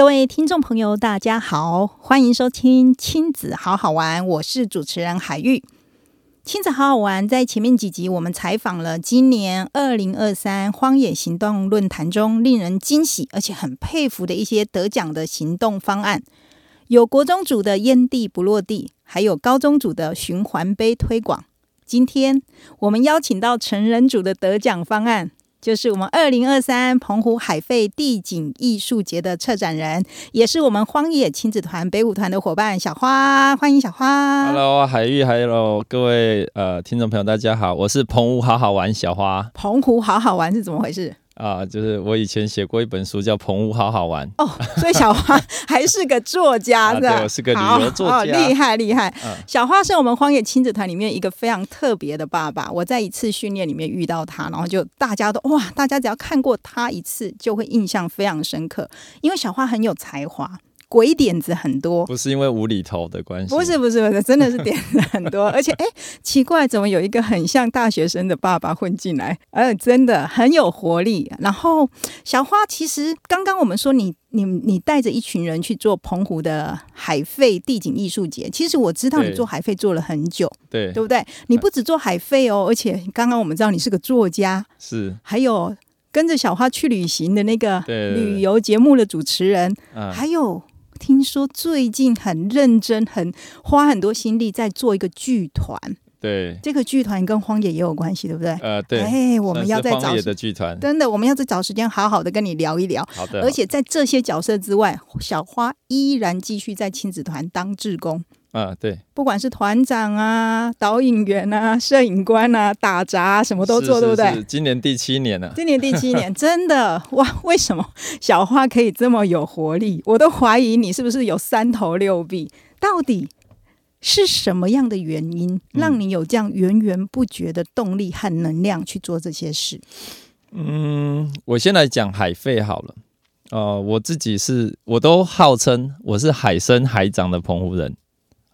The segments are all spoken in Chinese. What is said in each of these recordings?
各位听众朋友，大家好，欢迎收听亲子好好玩，我是主持人海玉。亲子好好玩，在前面几集我们采访了今年二零二三荒野行动论坛中令人惊喜而且很佩服的一些得奖的行动方案，有国中组的烟蒂不落地，还有高中组的循环杯推广。今天我们邀请到成人组的得奖方案，就是我们二零二三澎湖海废地景艺术节的策展人，也是我们荒野亲子团北舞团的伙伴小花，欢迎小花。Hello，海玉，Hello，各位呃听众朋友，大家好，我是澎湖好好玩小花澎湖好好玩是怎么回事？啊、就是我以前写过一本书叫《澎湖好好玩》，哦，所以小花 还是个作家啊的，对我是个旅游作家厉害厉害。嗯小花是我们荒野亲子团里面一个非常特别的爸爸。我在一次训练里面遇到他，然后就大家都哇，大家只要看过他一次，就会印象非常深刻，因为小花很有才华。鬼点子很多，不是因为无厘头的关系，不是不是不是，真的是点子很多，而且哎，奇怪，怎么有一个很像大学生的爸爸混进来？呃，真的很有活力。然后小花，其实刚刚我们说你你你带着一群人去做澎湖的海费地景艺术节，其实我知道你做海费做了很久，对。对不对？你不止做海费哦，而且刚刚我们知道你是个作家，是。还有跟着小花去旅行的那个旅游节目的主持人，啊、还有听说最近很认真、很花很多心力在做一个剧团，对。这个剧团跟荒野也有关系，对不对？呃对，哎，我们要再找荒野的剧团，真的，我们要再找时间好好的跟你聊一聊。好的，而且在这些角色之外，小花依然继续在亲子团当志工，啊对，不管是团长啊、导引员啊、摄影官啊、打杂、啊、什么都做，是对不对？今年第七年了，今年第七年，真的哇！为什么小花可以这么有活力？我都怀疑你是不是有三头六臂？到底是什么样的原因让你有这样源源不绝的动力和能量去做这些事？嗯，我先来讲海费好了。呃，我自己是，我都号称我是海生海长的澎湖人。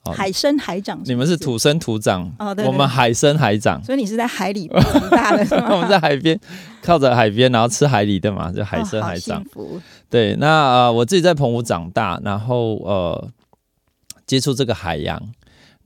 哦海生海长，你们是，土生土长，哦对对我们海生海长。所以你是在海里长大的，是 吗我们在海边，靠着海边，然后吃海里的嘛，就海生海长。对，那呃，我自己在澎湖长大，然后呃，接触这个海洋。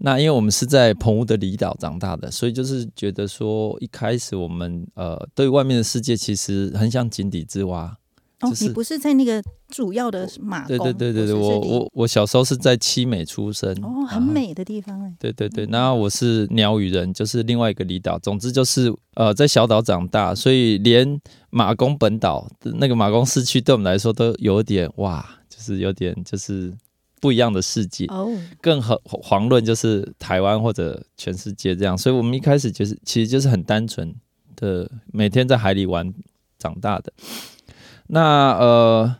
那因为我们是在澎湖的离岛长大的，所以就是觉得说，一开始我们呃对外面的世界其实很像井底之蛙。哦就，是你不是在那个主要的马对，对对对对，我我我小时候是在七美出生，哦，很美的地方哎，对对对，那我是鸟语人，就是另外一个离岛。总之就是呃，在小岛长大，所以连马公本岛的那个马公市区对我们来说都有点哇，就是有点就是不一样的世界。哦，更遑遑论就是台湾或者全世界这样，所以我们一开始就是其实就是很单纯的每天在海里玩长大的。那呃，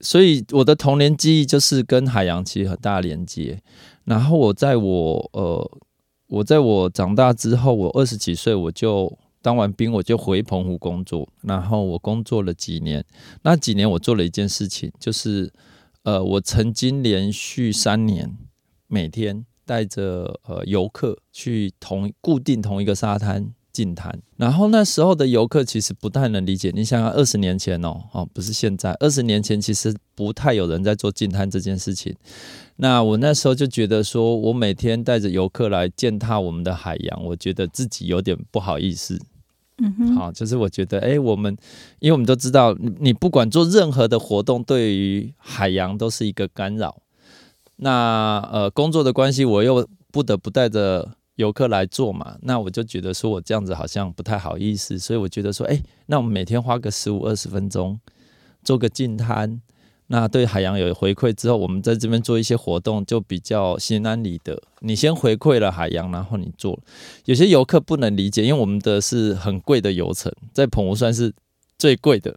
所以我的童年记忆就是跟海洋其实很大连接。然后我在我呃，我在我长大之后，我二十几岁我就当完兵，我就回澎湖工作。然后我工作了几年，那几年我做了一件事情，就是呃，我曾经连续三年每天带着呃游客去同固定同一个沙滩净滩，然后那时候的游客其实不太能理解。你想想，二十年前哦，哦不是现在，二十年前其实不太有人在做近滩这件事情。那我那时候就觉得说，我每天带着游客来践踏我们的海洋，我觉得自己有点不好意思。嗯哼，好，就是我觉得，哎、我们因为我们都知道，你你不管做任何的活动，对于海洋都是一个干扰。那呃，工作的关系，我又不得不带着游客来做嘛，那我就觉得说我这样子好像不太好意思，所以我觉得说，哎、那我们每天花个十五二十分钟，做个净滩，那对海洋有回馈之后，我们在这边做一些活动，就比较心安理得。你先回馈了海洋，然后你做。有些游客不能理解，因为我们的是很贵的游程，在澎湖算是最贵的。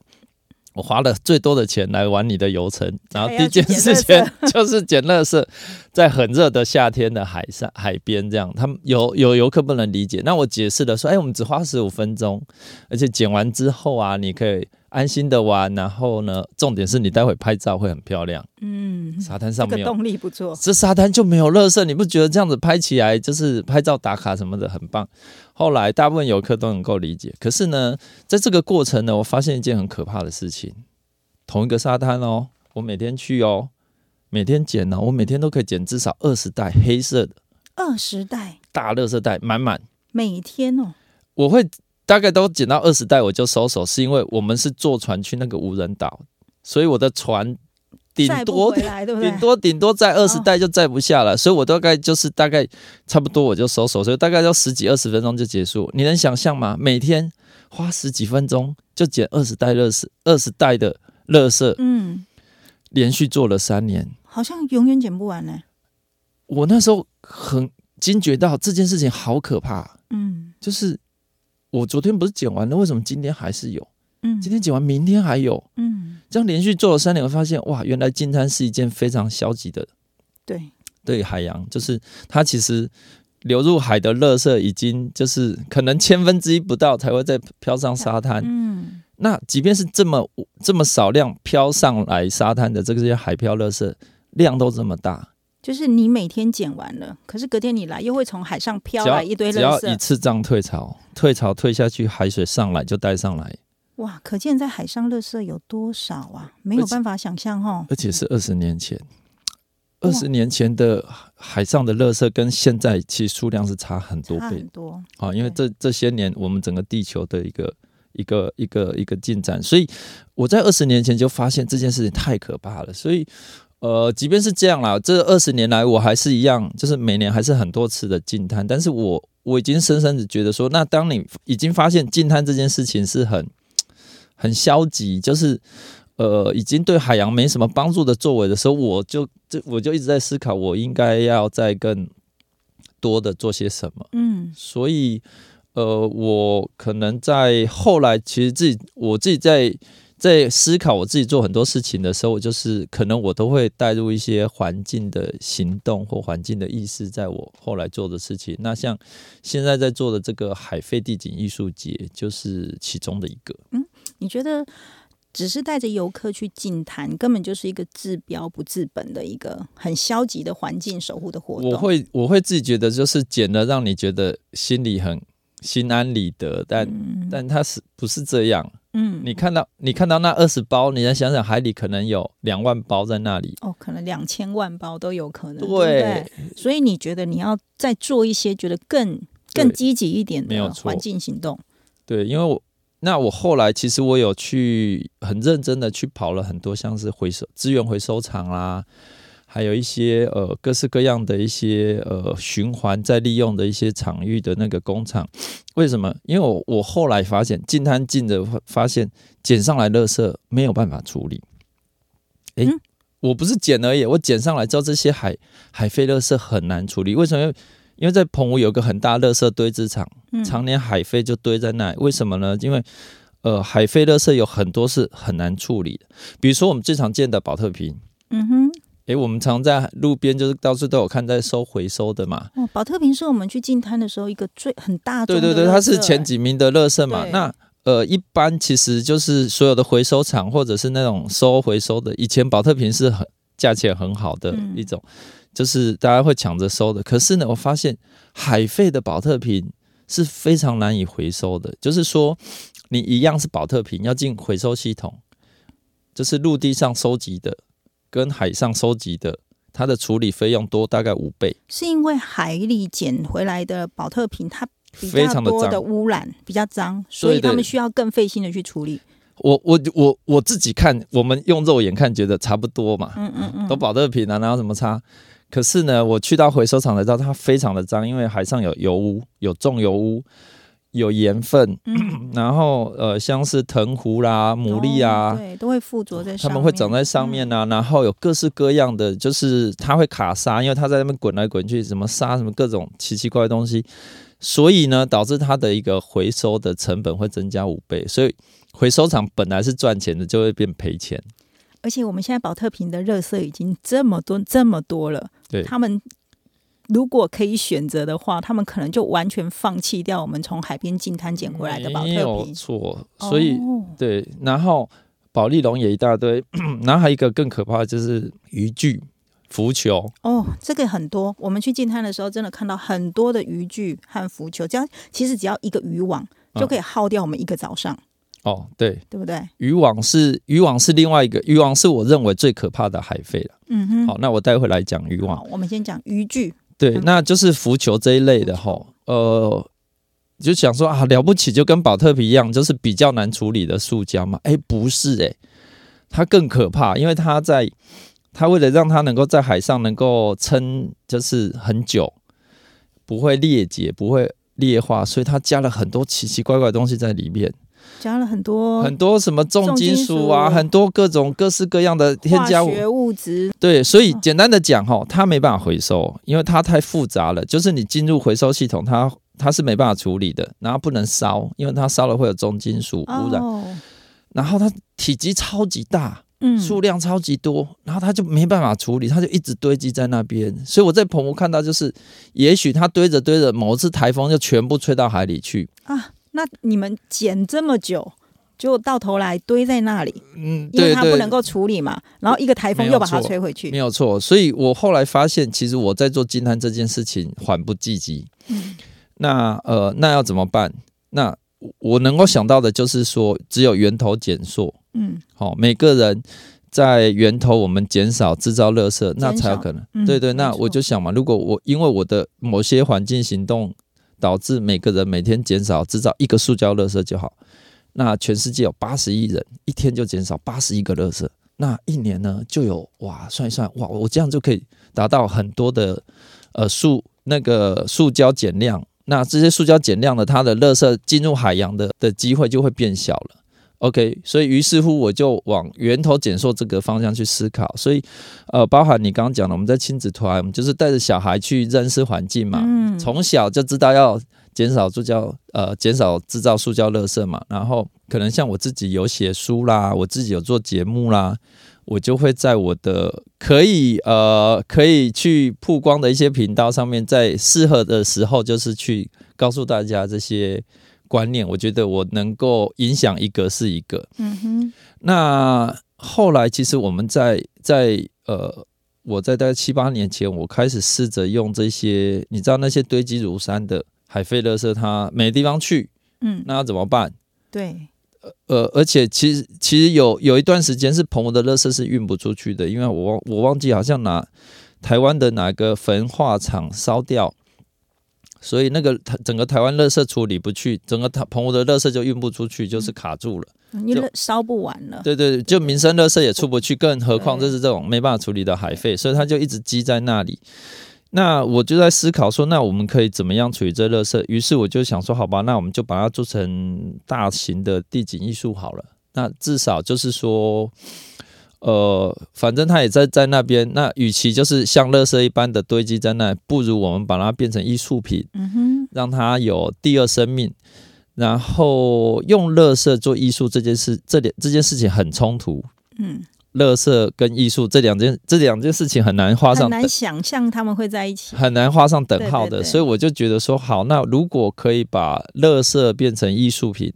我花了最多的钱来玩你的游程，然后第一件事情 就是捡垃圾，在很热的夏天的海上海边这样，他们有有游客不能理解，那我解释了说，哎，我们只花十五分钟，而且捡完之后啊，你可以安心的玩，然后呢，重点是你待会拍照会很漂亮，嗯，沙滩这个上面有动力不错。这沙滩就没有垃圾，你不觉得这样子拍起来就是拍照打卡什么的很棒？后来大部分游客都能够理解，可是呢，在这个过程呢，我发现一件很可怕的事情：同一个沙滩哦，我每天去哦，每天捡哦，我每天都可以捡至少二十袋黑色的。二十袋。大垃圾袋，满满。每天哦，我会大概都捡到二十袋，我就收手，是因为我们是坐船去那个无人岛，所以我的船顶多？顶多顶多载二十哦袋就载不下了，所以我大概就是大概差不多我就收手，所以大概要十几二十分钟就结束。你能想象吗？每天花十几分钟就捡二十袋乐色，二十袋的乐色，嗯，连续做了三年。好像永远捡不完呢。我那时候很惊觉到这件事情好可怕，嗯就是我昨天不是捡完了，为什么今天还是有？嗯。今天捡完，明天还有，嗯，这样连续做了三年，我发现哇，原来进滩是一件非常消极的对，对海洋，就是它其实流入海的垃圾已经就是可能千分之一不到才会再飘上沙滩。嗯。那即便是这么这么少量飘上来沙滩的这些海漂垃圾量都这么大，就是你每天捡完了，可是隔天你来又会从海上飘来一堆垃只要一，次这样退潮，退潮退下去，海水上来就带上来，哇！可见在海上垃圾有多少啊？没有办法想象哦。而且是二十年前。二十年前的海上的垃圾跟现在其实数量是差很多倍差很多，啊，因为这这些年我们整个地球的一个一个一个一个进展，所以我在二十年前就发现这件事情太可怕了，所以呃，即便是这样啦，这二十年来我还是一样，就是每年还是很多次的进滩，但是我我已经深深的觉得说，那当你已经发现进滩这件事情是很很消极，就是。呃，已经对海洋没什么帮助的作为的时候，我就这我就一直在思考，我应该要再更多的做些什么。嗯所以，呃，我可能在后来，其实自己我自己在在思考我自己做很多事情的时候，我就是可能我都会带入一些环境的行动或环境的意识，在我后来做的事情。那像现在在做的这个海废地景艺术节，就是其中的一个。嗯你觉得只是带着游客去进滩，根本就是一个治标不治本的一个很消极的环境守护的活动。我会我会自己觉得，就是捡了让你觉得心里很心安理得，但、嗯但它是不是这样？嗯你看到你看到那二十包，你再想想海里可能有两万包在那里。哦，可能两千万包都有可能，对不对对？所以你觉得你要再做一些觉得更更积极一点的环境行动？对，因为我那我后来其实我有去很认真的去跑了很多像是回收资源回收厂啦，还有一些呃各式各样的一些呃循环再利用的一些场域的那个工厂。为什么？因为我我后来发现进滩进的发现捡上来垃圾没有办法处理。诶，嗯我不是捡而已，我捡上来之后这些海海废垃圾很难处理。为什么？因为在澎湖有个很大垃圾堆置场。嗯，常年海废就堆在那里，为什么呢？因为呃，海废垃圾有很多是很难处理的，比如说我们最常见的保特瓶，嗯哼，诶，我们常在路边就是到处都有看在收回收的嘛。哦，保特瓶是我们去进滩的时候一个最很大众的对对对，它是前几名的垃圾嘛。那呃，一般其实就是所有的回收厂或者是那种收回收的，以前保特瓶是很价钱很好的嗯一种，就是大家会抢着收的。可是呢，我发现海废的保特瓶是非常难以回收的，就是说你一样是保特瓶要进回收系统，就是陆地上收集的跟海上收集的，它的处理费用多大概五倍。是因为海里捡回来的保特瓶它比非较多的常的脏污染，比较脏，所以他们需要更费心的去处理。我我我我自己看，我们用肉眼看觉得差不多嘛，嗯嗯嗯，都保特瓶啊，哪有什么差？可是呢，我去到回收厂才知道它非常的脏，因为海上有油污、有重油污、有盐分，嗯 然后呃，像是藤壶啦、牡蛎啊，哦对，都会附着在上面，它们会长在上面啊，然后有各式各样的，就是它会卡沙，因为它在那边滚来滚去，什么沙什么各种奇奇怪怪的东西，所以呢，导致它的一个回收的成本会增加五倍。所以回收厂本来是赚钱的，就会变赔钱。而且我们现在保特瓶的热色已经这么多这么多了，对他们如果可以选择的话，他们可能就完全放弃掉我们从海边进滩捡回来的保没有特瓶。错，所以、哦对，然后保利龙也一大堆，然后还有一个更可怕的就是渔具、浮球，哦，这个很多。我们去进滩的时候，真的看到很多的渔具和浮球，只要其实只要一个渔网就可以耗掉我们一个早上，哦，对，对不对？渔网是渔网是另外一个渔网是我认为最可怕的海废了。嗯哼。好，那我待会来讲渔网，。我们先讲渔具。对，嗯那就是浮球这一类的哈，呃，就想说啊，了不起，就跟保特瓶一样，就是比较难处理的塑胶嘛。哎，不是哎、它更可怕，因为它在它为了让它能够在海上能够撑，就是很久，不会裂解，不会裂化，所以它加了很多奇奇怪怪的东西在里面，加了很多很多什么重金属啊，很多各种各式各样的添加物。对，所以简单的讲哈，它没办法回收，因为它太复杂了。就是你进入回收系统，它它是没办法处理的，然后不能烧，因为它烧了会有重金属污染。哦，然后它体积超级大，嗯数量超级多，然后它就没办法处理，它就一直堆积在那边。所以我在澎湖看到，就是也许它堆着堆着，某一次台风就全部吹到海里去。啊，那你们捡这么久，就到头来堆在那里，嗯，因为它不能够处理嘛，然后一个台风又把它吹回去没。有错，所以我后来发现，其实我在做金滩这件事情缓不济急。嗯那呃，那要怎么办？那我能够想到的就是说，只有源头减缩，嗯好、每个人在源头我们减少制造垃圾，那才有可能。嗯对对，那我就想嘛，如果我因为我的某些环境行动导致每个人每天减少制造一个塑胶垃圾就好，那全世界有八十亿人，一天就减少八十亿个垃圾，那一年呢就有哇，算一算哇，我这样就可以达到很多的呃塑那个塑胶减量。那这些塑胶减量的，它的垃圾进入海洋的的机会就会变小了。OK，所以于是乎我就往源头减塑这个方向去思考。所以，呃，包含你刚刚讲的，我们在亲子团，我们就是带着小孩去认识环境嘛，嗯从小就知道要减少塑胶，呃，减少制造塑胶垃圾嘛。然后可能像我自己有写书啦，我自己有做节目啦，我就会在我的可以呃可以去曝光的一些频道上面，在适合的时候，就是去告诉大家这些观念。我觉得我能够影响一个是一个。嗯哼，那后来其实我们在在呃，我在大概七八年前，我开始试着用这些，你知道那些堆积如山的海废垃圾，它没地方去，嗯，那要怎么办？对，呃，而且其实其实有有一段时间是澎湖的垃圾是运不出去的，因为我忘我忘记好像拿台湾的哪个焚化厂烧掉，所以那个台整个台湾垃圾处理不去，整个台澎湖的垃圾就运不出去，就是卡住了。因为烧不完了。对对，就民生垃圾也出不去，更何况对这是这种没办法处理的海废，所以它就一直积在那里。那我就在思考说，那我们可以怎么样处理这垃圾？于是我就想说，好吧，那我们就把它做成大型的地景艺术好了。那至少就是说，呃，反正它也在在那边。那与其就是像垃圾一般的堆积在那，不如我们把它变成艺术品，嗯哼，让它有第二生命。然后用垃圾做艺术这件事，这点这件事情很冲突。嗯，垃圾跟艺术这两件这两件事情很难画上很难想象他们会在一起。很难画上等号的，对对对所以我就觉得说，好，那如果可以把乐色变成艺术品，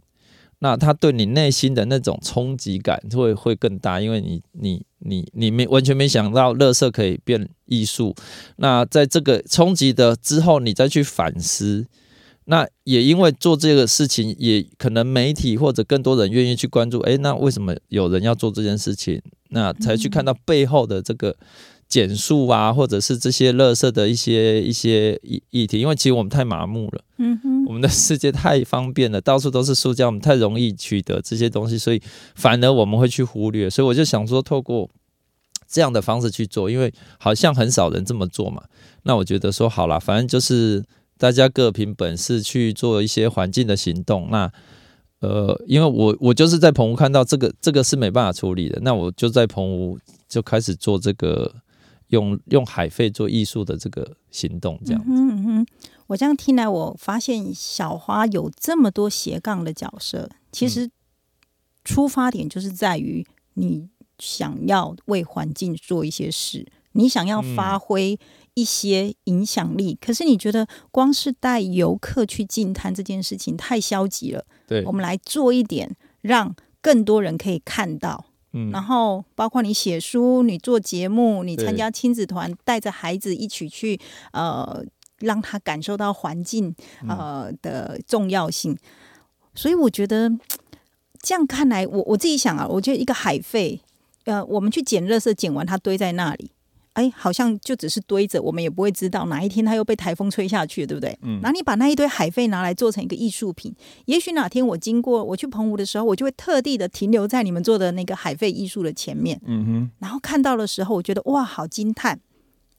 那它对你内心的那种冲击感会会更大，因为你你你你没完全没想到乐色可以变艺术。那在这个冲击的之后，你再去反思。那也因为做这个事情，也可能媒体或者更多人愿意去关注。诶，那为什么有人要做这件事情？那才去看到背后的这个减速啊，或者是这些垃圾的一些一些议议题。因为其实我们太麻木了，嗯哼，我们的世界太方便了，到处都是塑胶，我们太容易取得这些东西，所以反而我们会去忽略。所以我就想说，透过这样的方式去做，因为好像很少人这么做嘛。那我觉得说好了，反正就是大家各凭本事去做一些环境的行动。那呃，因为我我就是在澎湖看到这个这个是没办法处理的，那我就在澎湖就开始做这个用用海费做艺术的这个行动，这样。嗯哼嗯哼，我这样听来，我发现小花有这么多斜杠的角色，其实出发点就是在于你想要为环境做一些事，你想要嗯发挥一些影响力。可是你觉得光是带游客去进滩这件事情太消极了，对我，们来做一点，让更多人可以看到。嗯然后包括你写书、你做节目、你参加亲子团，带着孩子一起去呃，让他感受到环境嗯呃的重要性。所以我觉得这样看来，我我自己想啊，我觉得一个海费，呃，我们去捡垃圾，捡完它堆在那里。哎，好像就只是堆着，我们也不会知道哪一天它又被台风吹下去，对不对？嗯。然后你把那一堆海废拿来做成一个艺术品，也许哪天我经过我去澎湖的时候，我就会特地的停留在你们做的那个海废艺术的前面，嗯哼，然后看到的时候，我觉得哇，好惊叹！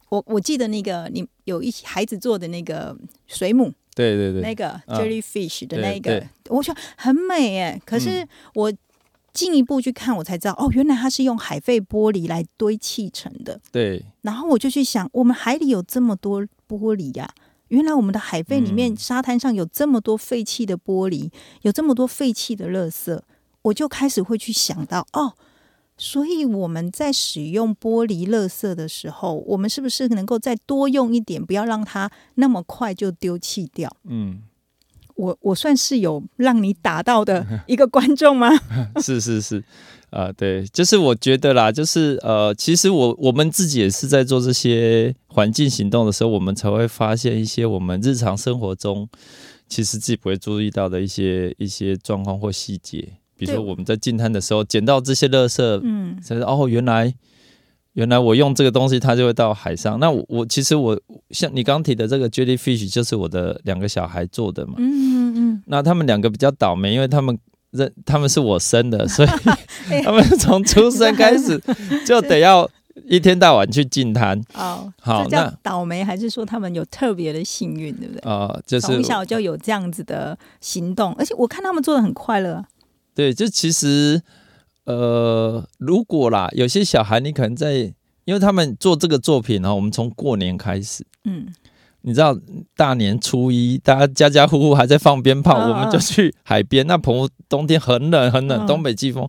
我我记得那个你有一孩子做的那个水母，对对对，那个嗯。jellyfish 的那个对，我觉得很美哎。可是嗯。我进一步去看，我才知道哦，原来它是用海废玻璃来堆砌成的。对，然后我就去想，我们海里有这么多玻璃呀、原来我们的海废里面，嗯沙滩上有这么多废弃的玻璃，有这么多废弃的垃圾，我就开始会去想到哦。所以我们在使用玻璃垃圾的时候，我们是不是能够再多用一点，不要让它那么快就丢弃掉？嗯，我我算是有让你打到的一个观众吗？是是是，啊、对，就是我觉得啦，就是呃，其实我我们自己也是在做这些环境行动的时候，我们才会发现一些我们日常生活中其实自己不会注意到的一些一些状况或细节，比如说我们在进滩的时候捡到这些垃圾，嗯。才哦，原来原来我用这个东西，它就会到海上。那我我其实我像你刚刚提的这个 jellyfish，就是我的两个小孩做的嘛。嗯嗯嗯那他们两个比较倒霉，因为他们认他们是我生的，所以哎他们从出生开始 就得要一天到晚去进滩嗯，哦，好那倒霉，还是说他们有特别的幸运，对不对？啊、就是从小就有这样子的行动，而且我看他们做的很快乐啊。对，就其实呃，如果啦，有些小孩你可能在，因为他们做这个作品呢，我们从过年开始。嗯，你知道大年初一，大家家家户户还在放鞭炮，嗯我们就去海边。那澎湖冬天很冷很冷，嗯东北季风，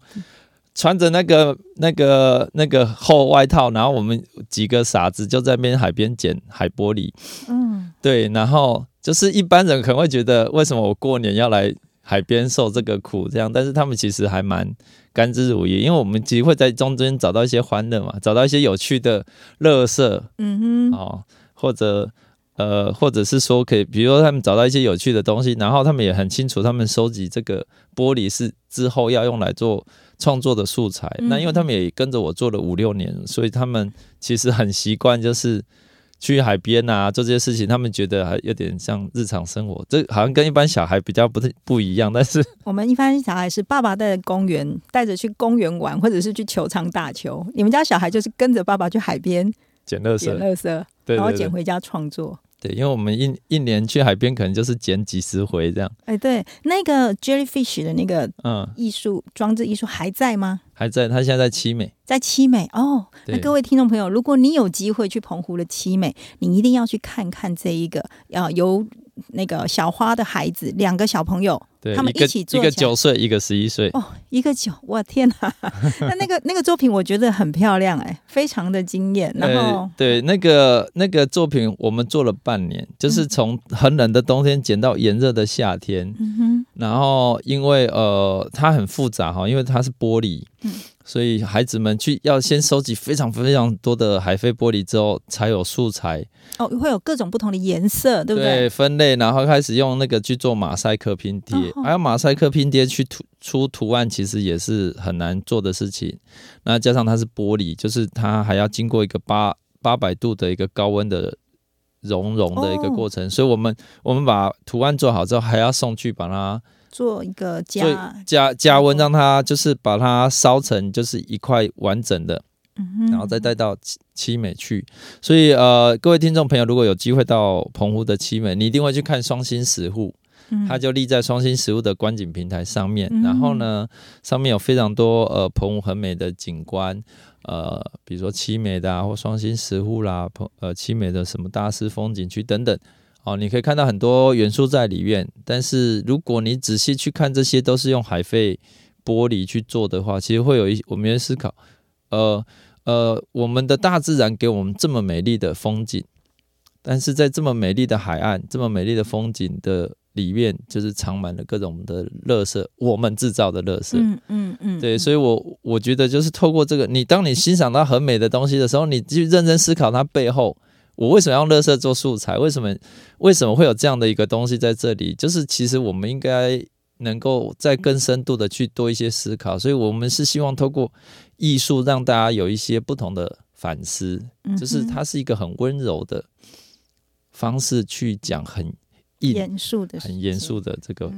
穿着那个那个那个厚外套，然后我们几个傻子就在那边海边捡海玻璃。嗯，对，然后就是一般人可能会觉得，为什么我过年要来海边受这个苦？这样，但是他们其实还蛮甘之如饴，因为我们其实会在中间找到一些欢乐嘛，找到一些有趣的乐色，嗯哼，哦，或者呃，或者是说可以，比如说他们找到一些有趣的东西，然后他们也很清楚，他们收集这个玻璃是之后要用来做创作的素材。嗯那因为他们也跟着我做了五六年，所以他们其实很习惯，就是去海边啊做这些事情，他们觉得还有点像日常生活，这好像跟一般小孩比较不太不一样，但是 我们一般小孩是爸爸带着公园，带着去公园玩，或者是去球场打球。你们家小孩就是跟着爸爸去海边捡垃圾，捡垃圾，然后捡回家创作。对，因为我们一一年去海边可能就是捡几十回这样，哎，对，那个 jellyfish 的那个嗯，艺术装置艺术还在吗？还在，它现在在七美。在七美哦，那各位听众朋友，如果你有机会去澎湖的七美，你一定要去看看这一个呃由那个小花的孩子两个小朋友，他们一起做一个九岁，一个十一岁。哦，一个九，我天哪！那那个那个作品我觉得很漂亮哎，非常的惊艳。然后、呃、对那个那个作品，我们做了半年，就是从很冷的冬天剪到炎热的夏天。嗯哼然后因为呃它很复杂哈，因为它是玻璃，嗯所以孩子们去要先收集非常非常多的海飞玻璃之后，才有素材，哦，会有各种不同的颜色，对不对？分类，然后开始用那个去做马赛克拼贴，哦还有马赛克拼贴去涂出图案，其实也是很难做的事情。那加上它是玻璃，就是它还要经过一个八八百度的一个高温的熔融的一个过程，所以我们我们把图案做好之后，还要送去把它做一个做加，加加温，让它就是把它烧成就是一块完整的，嗯然后再带到七七美去。所以呃，各位听众朋友，如果有机会到澎湖的七美，你一定会去看双星石户。嗯。它就立在双星食物的观景平台上面，嗯。然后呢，上面有非常多呃澎湖很美的景观，呃，比如说七美的啊，或双星石户啦，澎呃七美的什么大师风景区等等，哦，你可以看到很多元素在里面。但是如果你仔细去看，这些都是用海废玻璃去做的话，其实会有一我们在思考，呃呃，我们的大自然给我们这么美丽的风景，但是在这么美丽的海岸、这么美丽的风景的里面，就是藏满了各种的垃圾，我们制造的垃圾。嗯嗯嗯，对，所以我我觉得就是透过这个，你当你欣赏到很美的东西的时候，你去认真思考它背后，我为什么要用垃圾做素材？为什么为什么会有这样的一个东西在这里？就是其实我们应该能够再更深度的去多一些思考，所以我们是希望透过艺术让大家有一些不同的反思，嗯就是它是一个很温柔的方式去讲很硬、严肃的很严肃的这个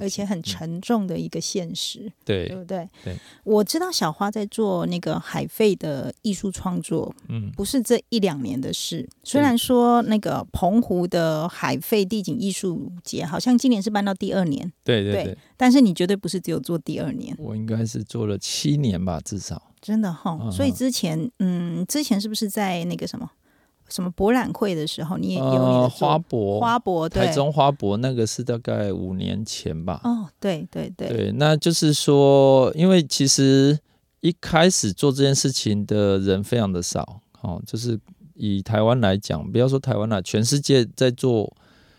而且很嗯沉重的一个现实，对对，不对？对，我知道小花在做那个海费的艺术创作，嗯，不是这一两年的事。虽然说那个澎湖的海费地景艺术节好像今年是办到第二年，对对对对，但是你绝对不是只有做第二年，我应该是做了七年吧，至少。真的哈。嗯所以之前，嗯，之前是不是在那个什么什么博览会的时候，你也有你的呃，花博，花博对台中花博那个是大概五年前吧。哦，对对对，对，那就是说，因为其实一开始做这件事情的人非常的少，哦，就是以台湾来讲，不要说台湾了，全世界在做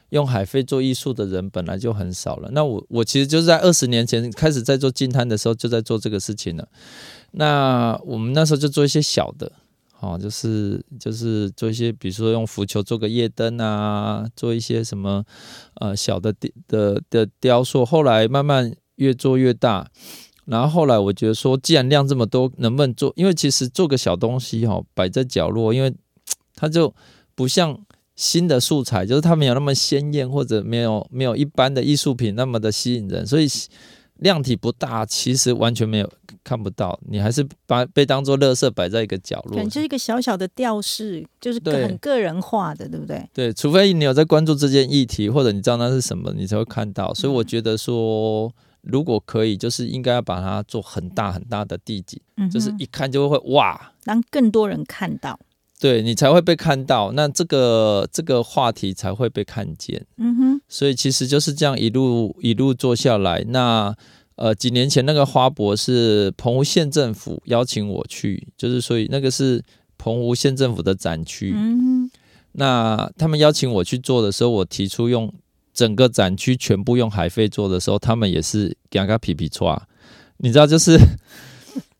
用海费做艺术的人本来就很少了。那我我其实就是在二十年前开始在做金滩的时候，就在做这个事情了。那我们那时候就做一些小的，哦，就是就是做一些，比如说用浮球做个夜灯啊，做一些什么呃小的的的雕塑。后来慢慢越做越大，然后后来我觉得说，既然量这么多，能不能做？因为其实做个小东西哈、哦，摆在角落，因为它就不像新的素材，就是它没有那么鲜艳，或者没有没有一般的艺术品那么的吸引人，所以量体不大，其实完全没有看不到，你还是把被当做垃圾摆在一个角落。就是一个小小的吊饰，就是很个人化的，对不对？对，除非你有在关注这件议题，或者你知道那是什么，你才会看到。所以我觉得说，如果可以，就是应该要把它做很大很大的地景，嗯，就是一看就会哇，让更多人看到。对你才会被看到，那这个这个话题才会被看见。嗯哼，所以其实就是这样一路一路做下来。那呃，几年前那个花博是澎湖县政府邀请我去，就是所以那个是澎湖县政府的展区。嗯那他们邀请我去做的时候，我提出用整个展区全部用海费做的时候，他们也是嘎嘎皮皮抓。你知道，就是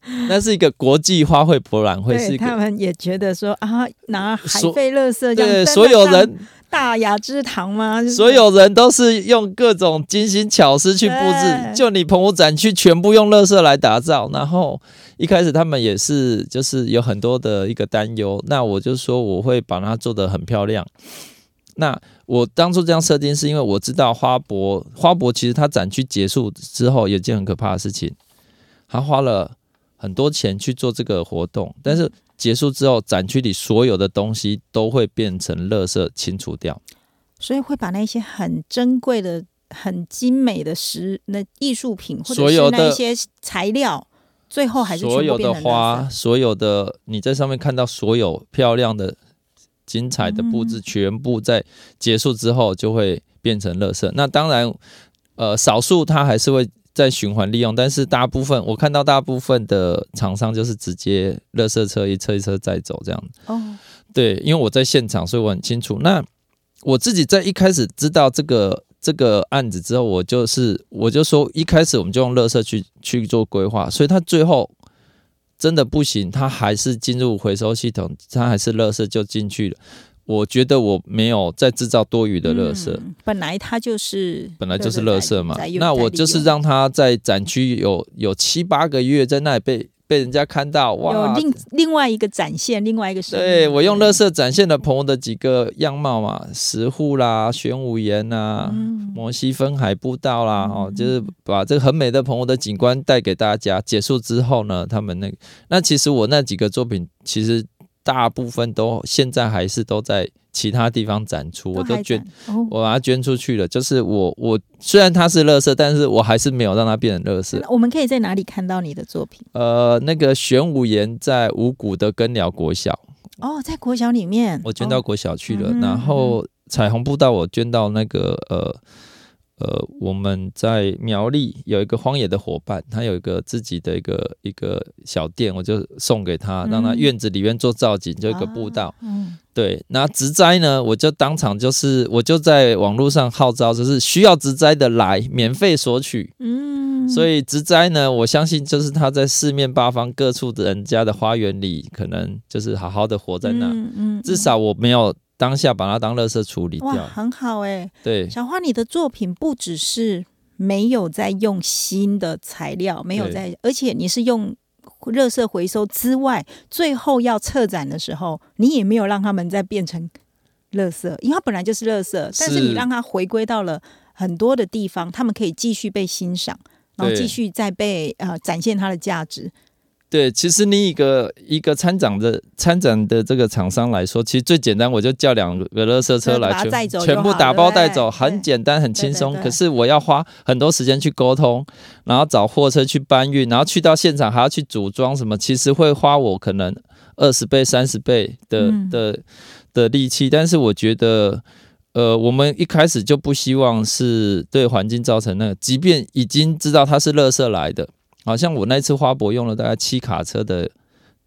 那是一个国际花卉博览哼，会，是他们也觉得说啊，拿海所废垃圾对所有人大雅之堂吗？就是所有人都是用各种精心巧思去布置，就你澎湖展区全部用垃圾来打造。然后一开始他们也是就是有很多的一个担忧，那我就说我会把它做得很漂亮。那我当初这样设定是因为我知道花博花博其实它展区结束之后有一件很可怕的事情，他花了很多钱去做这个活动，但是结束之后展区里所有的东西都会变成垃圾清除掉。所以会把那些很珍贵的、很精美的石那艺术品，或者是那一些材料，最后还是所有的花，所有的你在上面看到所有漂亮的、精彩的布置，嗯全部在结束之后就会变成垃圾。那当然，呃，少数它还是会再循环利用，但是大部分我看到大部分的厂商就是直接垃圾车一车一车载走这样。哦，对，因为我在现场，所以我很清楚。那我自己在一开始知道这个这个案子之后，我就是我就说，一开始我们就用垃圾去去做规划，所以它最后真的不行，它还是进入回收系统，它还是垃圾就进去了。我觉得我没有再制造多余的垃圾，嗯本来它就是本来就是垃圾嘛。那我就是让它在展区有有七八个月在那里被被人家看到哇，有哇，另另外一个展现，另外一个对我用乐色展现了朋友的几个样貌嘛，石户啦、玄武岩啦、嗯。摩西分海步道啦，哦，就是把这个很美的朋友的景观带给大家。结束之后呢，他们那个那其实我那几个作品，其实大部分都现在还是都在其他地方展出，我都捐哦。我把它捐出去了。就是我我虽然它是乐色，但是我还是没有让它变成乐色。我们可以在哪里看到你的作品？呃，那个玄武岩在五谷的根寮国小。哦，在国小里面，哦我捐到国小去了，然后彩虹步道我捐到那个呃呃，我们在苗栗有一个荒野的伙伴，他有一个自己的一个一个小店，我就送给他，让他嗯院子里面做造景，就一个步道。嗯对，那植栽呢，我就当场就是我就在网络上号召，就是需要植栽的来免费索取。嗯，所以植栽呢，我相信就是他在四面八方各处的人家的花园里，可能就是好好的活在那。嗯嗯至少我没有当下把它当垃圾处理哇，掉。很好哎、对。小花，你的作品不只是没有在用新的材料，没有在，而且你是用热色回收之外，最后要策展的时候，你也没有让他们再变成垃圾，因为它本来就是垃圾，但是是。你让它回归到了很多的地方，他们可以继续被欣赏，然后继续再被呃展现它的价值。对，其实你一个一个参展的参展的这个厂商来说，其实最简单，我就叫两个垃圾车来全全部打包带走，很简单，很轻松。可是我要花很多时间去沟通，然后找货车去搬运，然后去到现场还要去组装什么，其实会花我可能二十倍、三十倍的、嗯的的力气。但是我觉得。呃，我们一开始就不希望是对环境造成那个，即便已经知道它是垃圾来的，好像我那次花博用了大概七卡车的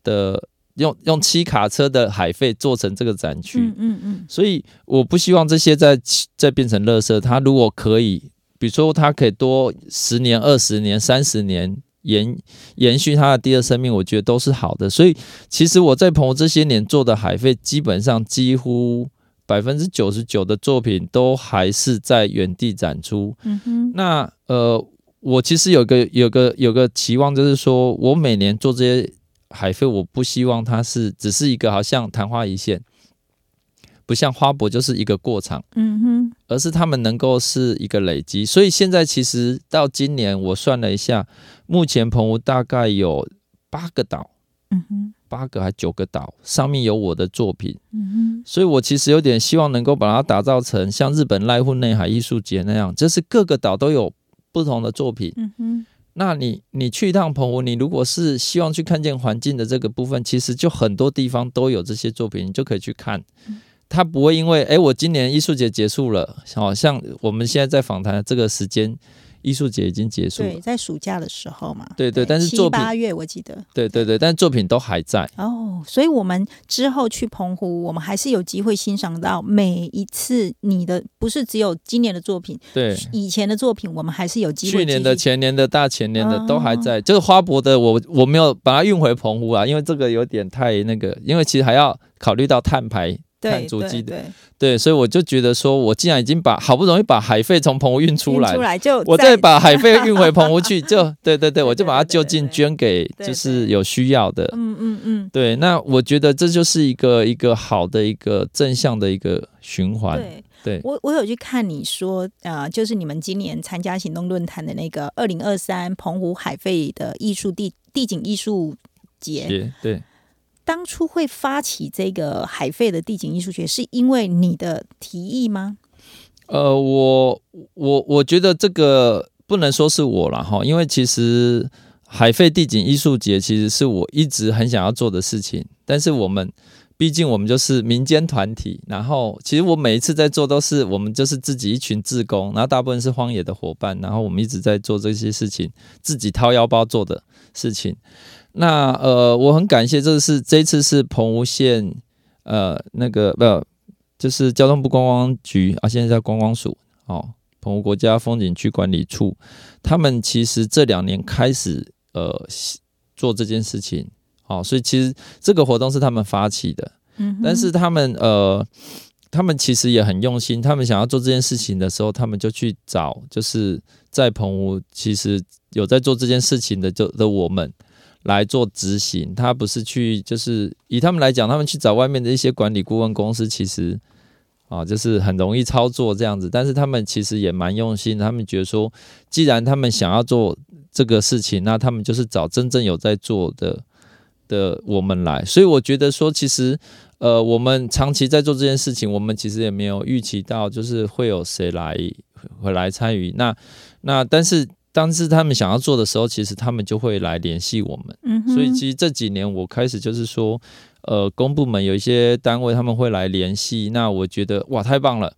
的用用七卡车的海费做成这个展区，嗯嗯嗯，所以我不希望这些再再变成垃圾。它如果可以，比如说它可以多十年、二十年、三十年延延续它的第二生命，我觉得都是好的。所以其实我在朋友这些年做的海费，基本上几乎百分之九十九的作品都还是在原地展出。嗯哼，那呃，我其实有个有个有个期望，就是说我每年做这些海费，我不希望它是只是一个好像昙花一现，不像花博就是一个过场，嗯哼，而是他们能够是一个累积。所以现在其实到今年我算了一下，目前澎湖大概有八个岛，嗯哼，八个还九个岛上面有我的作品。嗯哼所以我其实有点希望能够把它打造成像日本濑户内海艺术节那样，就是各个岛都有不同的作品。哼，嗯哼，那你你去一趟澎湖，你如果是希望去看见环境的这个部分，其实就很多地方都有这些作品，你就可以去看。它不会因为哎，我今年艺术节结束了，好像我们现在在访谈这个时间，艺术节已经结束对，在暑假的时候嘛，对对但是七作品八月我记得。对对对，但作品都还在。哦，所以我们之后去澎湖，我们还是有机会欣赏到每一次你的，不是只有今年的作品，对，以前的作品，我们还是有机会去年的、前年的、大前年的哦都还在，就是花博的我我没有把它运回澎湖啊，因为这个有点太那个，因为其实还要考虑到碳排。对碳足迹的对对，所以我就觉得说，我既然已经把好不容易把海费从澎湖运出来出，来就我再把海费运回澎湖去，就对对对，我就把它就近捐给就是有需要的。嗯嗯嗯，对，那我觉得这就是一个一个好的一个正向的一个循环。对。对我我有去看你说，呃，就是你们今年参加行动论坛的那个二零二三澎湖海费的艺术地地景艺术节，对，当初会发起这个海费的地景艺术节，是因为你的提议吗？呃，我我我觉得这个不能说是我了哈，因为其实海费地景艺术节其实是我一直很想要做的事情，但是我们毕竟我们就是民间团体，然后其实我每一次在做都是我们就是自己一群志工，然后大部分是荒野的伙伴，然后我们一直在做这些事情，自己掏腰包做的事情。那呃，我很感谢，这是这一次是澎湖县呃那个不就是交通部观光局啊，现在叫观光署哦，澎湖国家风景区管理处，他们其实这两年开始呃做这件事情，哦，所以其实这个活动是他们发起的，嗯，但是他们呃，他们其实也很用心，他们想要做这件事情的时候，他们就去找就是在澎湖其实有在做这件事情的就的我们。来做执行，他不是去，就是以他们来讲，他们去找外面的一些管理顾问公司，其实啊，就是很容易操作这样子。但是他们其实也蛮用心，他们觉得说，既然他们想要做这个事情，那他们就是找真正有在做的的我们来。所以我觉得说，其实呃，我们长期在做这件事情，我们其实也没有预期到，就是会有谁来会来参与。那那但是。当是他们想要做的时候，其实他们就会来联系我们。嗯，所以其实这几年我开始就是说，呃，公部门有一些单位他们会来联系，那我觉得哇太棒了。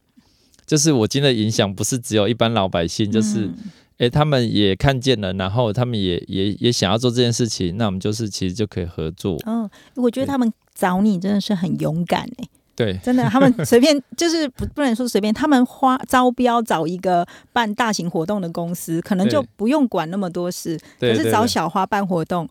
就是我今天的影响不是只有一般老百姓，就是嗯诶，他们也看见了，然后他们也也也想要做这件事情，那我们就是其实就可以合作。哦，我觉得他们找你真的是很勇敢哎、对真的，他们随便就是不不能说随便，他们花招标找一个办大型活动的公司，可能就不用管那么多事。可是找小花办活动，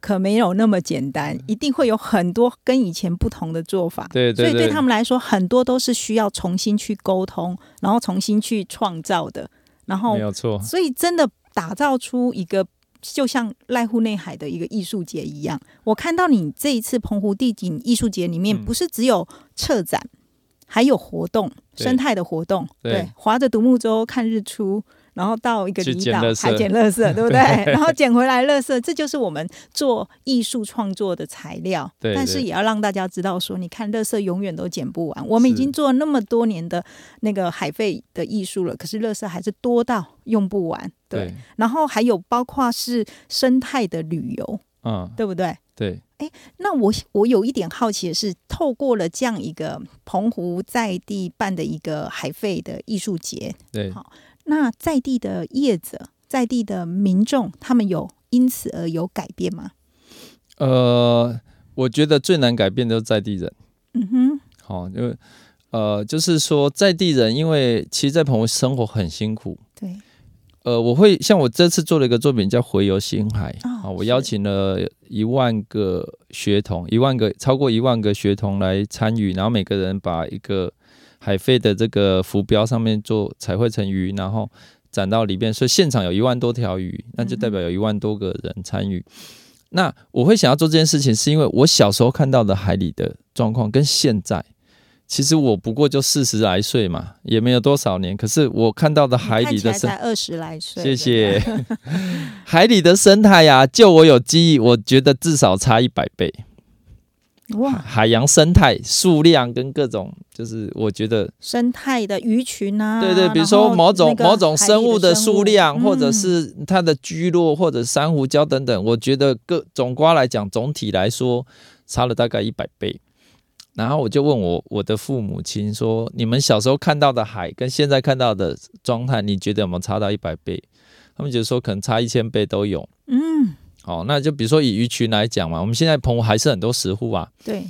可没有那么简单，一定会有很多跟以前不同的做法。对对对，所以对他们来说，很多都是需要重新去沟通，然后重新去创造的。然后没，有错。所以真的打造出一个就像濑户内海的一个艺术节一样。我看到你这一次澎湖地景艺术节里面，嗯不是只有策展，还有活动，生态的活动，对划着独木舟看日出。然后到一个去离岛还捡垃圾，对不对？然后捡回来垃圾，这就是我们做艺术创作的材料。对对但是也要让大家知道说，你看垃圾永远都捡不完。我们已经做了那么多年的那个海废的艺术了，可是垃圾还是多到用不完。对，对，然后还有包括是生态的旅游，嗯，对不对？对，哎那我我有一点好奇的是，透过了这样一个澎湖在地办的一个海费的艺术节，对好，那在地的业者、在地的民众，他们有因此而有改变吗？呃，我觉得最难改变的就是在地人。嗯哼，好、因为呃，就是说在地人，因为其实，在澎湖生活很辛苦。对，呃，我会像我这次做了一个作品叫《回游星海》哦啊，我邀请了一万个学童，一万个超过一万个学童来参与，然后每个人把一个海费的这个浮标上面做彩绘成鱼，然后展到里边，所以现场有一万多条鱼，那就代表有一万多个人参与。那我会想要做这件事情，是因为我小时候看到的海里的状况跟现在，其实我不过就四十来岁嘛，也没有多少年，可是我看到的海里的生才二十来岁，谢谢。海里的生态呀、就我有记忆，我觉得至少差一百倍。哇，海洋生态数量跟各种，就是我觉得，生态的鱼群啊，对对，比如说某种某种生物的数量，或者嗯是它的居落，或者珊瑚礁等等，我觉得各总瓜来讲，总体来说差了大概一百倍。然后我就问我我的父母亲说：“你们小时候看到的海跟现在看到的状态，你觉得有没有差到一百倍？”他们觉得说可能差一千倍都有。嗯，哦，那就比如说以鱼群来讲嘛，我们现在澎湖还是很多石户啊。对，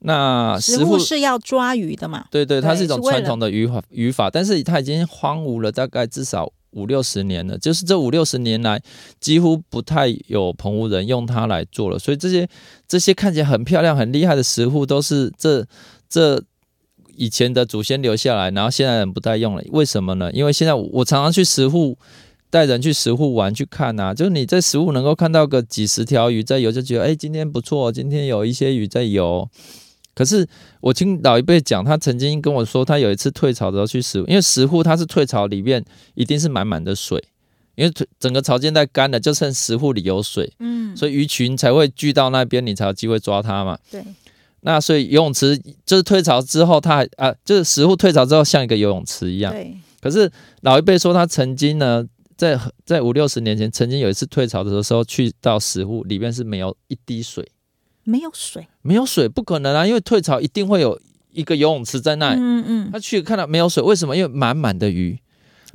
那食石户物是要抓鱼的嘛，对对，它是一种传统的语法语法，但是它已经荒芜了大概至少五六十年了，就是这五六十年来几乎不太有澎湖人用它来做了，所以这些这些看起来很漂亮、很厉害的石户都是这这。以前的祖先留下来，然后现在人不再用了，为什么呢？因为现在我常常去石户带人去石户玩去看啊，就是你在石户能够看到个几十条鱼在游，就觉得哎、今天不错，今天有一些鱼在游。可是我听老一辈讲，他曾经跟我说，他有一次退潮的时候去石户，因为石户它是退潮里面一定是满满的水，因为退整个潮间带干了，就剩石户里有水，嗯，所以鱼群才会聚到那边，你才有机会抓它嘛。对，那所以游泳池就是退潮之后，它还啊，就是石户退潮之后像一个游泳池一样。对，可是老一辈说，他曾经呢，在在五六十年前，曾经有一次退潮的时候，去到石户里面是没有一滴水，没有水，没有水不可能啊，因为退潮一定会有一个游泳池在那里。嗯嗯，他去看到没有水，为什么？因为满满的鱼，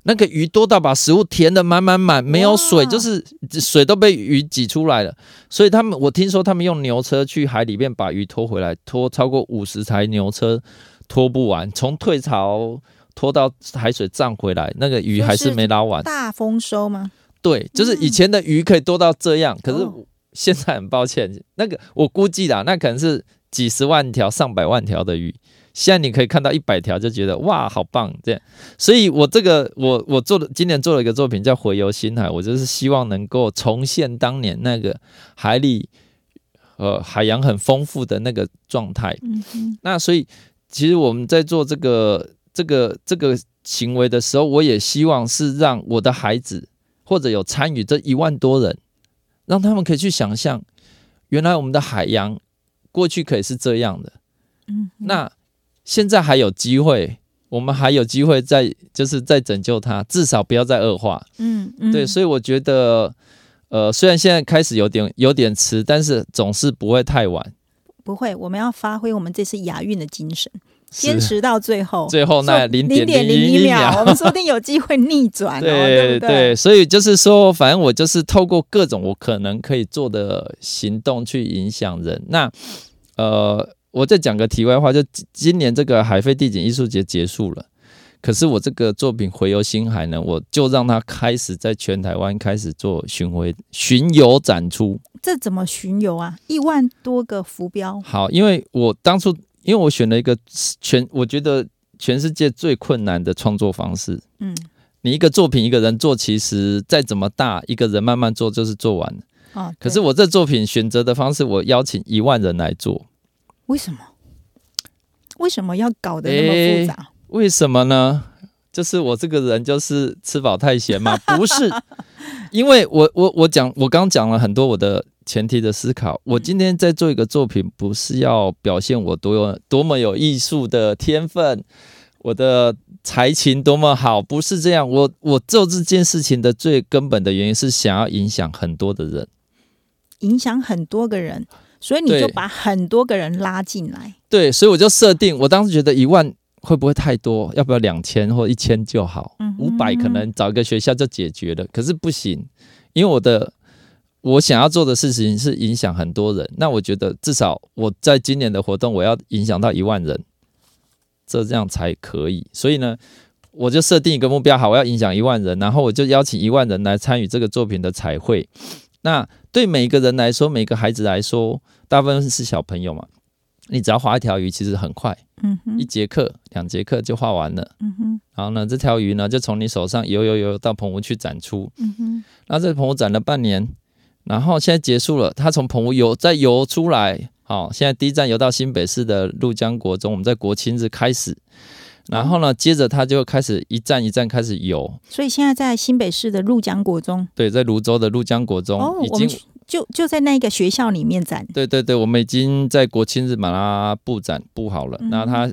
那个鱼多到把食物填的满满满，没有水，就是水都被鱼挤出来了。所以他们，我听说他们用牛车去海里面把鱼拖回来，拖超过五十台牛车拖不完，从退潮拖到海水涨回来，那个鱼还是没捞完。大丰收吗？对，就是以前的鱼可以多到这样，可是哦现在很抱歉，那个我估计啦，那可能是几十万条、上百万条的鱼。现在你可以看到一百条，就觉得哇，好棒这样。所以我这个我我做的今年做了一个作品叫《回游星海》，我就是希望能够重现当年那个海里呃海洋很丰富的那个状态。那所以其实我们在做这个这个这个行为的时候，我也希望是让我的孩子或者有参与这一万多人，让他们可以去想象，原来我们的海洋过去可以是这样的。嗯，那现在还有机会，我们还有机会再就是再拯救它，至少不要再恶化。嗯嗯，对，所以我觉得，呃，虽然现在开始有点有点迟，但是总是不会太晚。不会，我们要发挥我们这次亚运的精神。坚持到最后，最后那零0.01点零一秒秒，我们说不定有机会逆转哦，对不对？所以就是说，反正我就是透过各种我可能可以做的行动去影响人。那呃，我再讲个题外话，就今今年这个海飞地景艺术节结束了，可是我这个作品《回游星海》呢，我就让它开始在全台湾开始做巡回巡游展出。这怎么巡游啊？一万多个浮标，好，因为我当初因为我选了一个全，我觉得全世界最困难的创作方式。嗯，你一个作品一个人做，其实再怎么大，一个人慢慢做就是做完了。啊，可是我这作品选择的方式，我邀请一万人来做，为什么？为什么要搞得那么复杂？为什么呢？就是我这个人就是吃饱太闲嘛？不是，因为我我我讲，我刚讲了很多我的前提的思考。我今天在做一个作品，不是要表现我多有多么有艺术的天分，我的才情多么好，不是这样。我我做这件事情的最根本的原因是想要影响很多的人。影响很多个人，所以你就把很多个人拉进来。对，所以我就设定，我当时觉得一万会不会太多？要不要两千或一千就好嗯？五百可能找一个学校就解决了。可是不行，因为我的我想要做的事情是影响很多人。那我觉得至少我在今年的活动，我要影响到一万人，这这样才可以。所以呢，我就设定一个目标，好，我要影响一万人，然后我就邀请一万人来参与这个作品的彩绘。那对每一个人来说，每个孩子来说，大部分是小朋友嘛，你只要画一条鱼，其实很快，嗯哼一，节课、两节课就画完了。嗯哼，然后呢，这条鱼呢就从你手上游游游到澎湖去展出。嗯哼，那这澎湖展了半年，然后现在结束了，它从澎湖游再游出来，好、现在第一站游到新北市的鹭江国中，我们在国庆日开始。然后呢，接着它就开始一站一站开始游，所以现在在新北市的鹭江国中，对，在泸州的鹭江国中、哦已，经就就在那个学校里面展。对对对，我们已经在国庆日把它布展布好了。嗯那它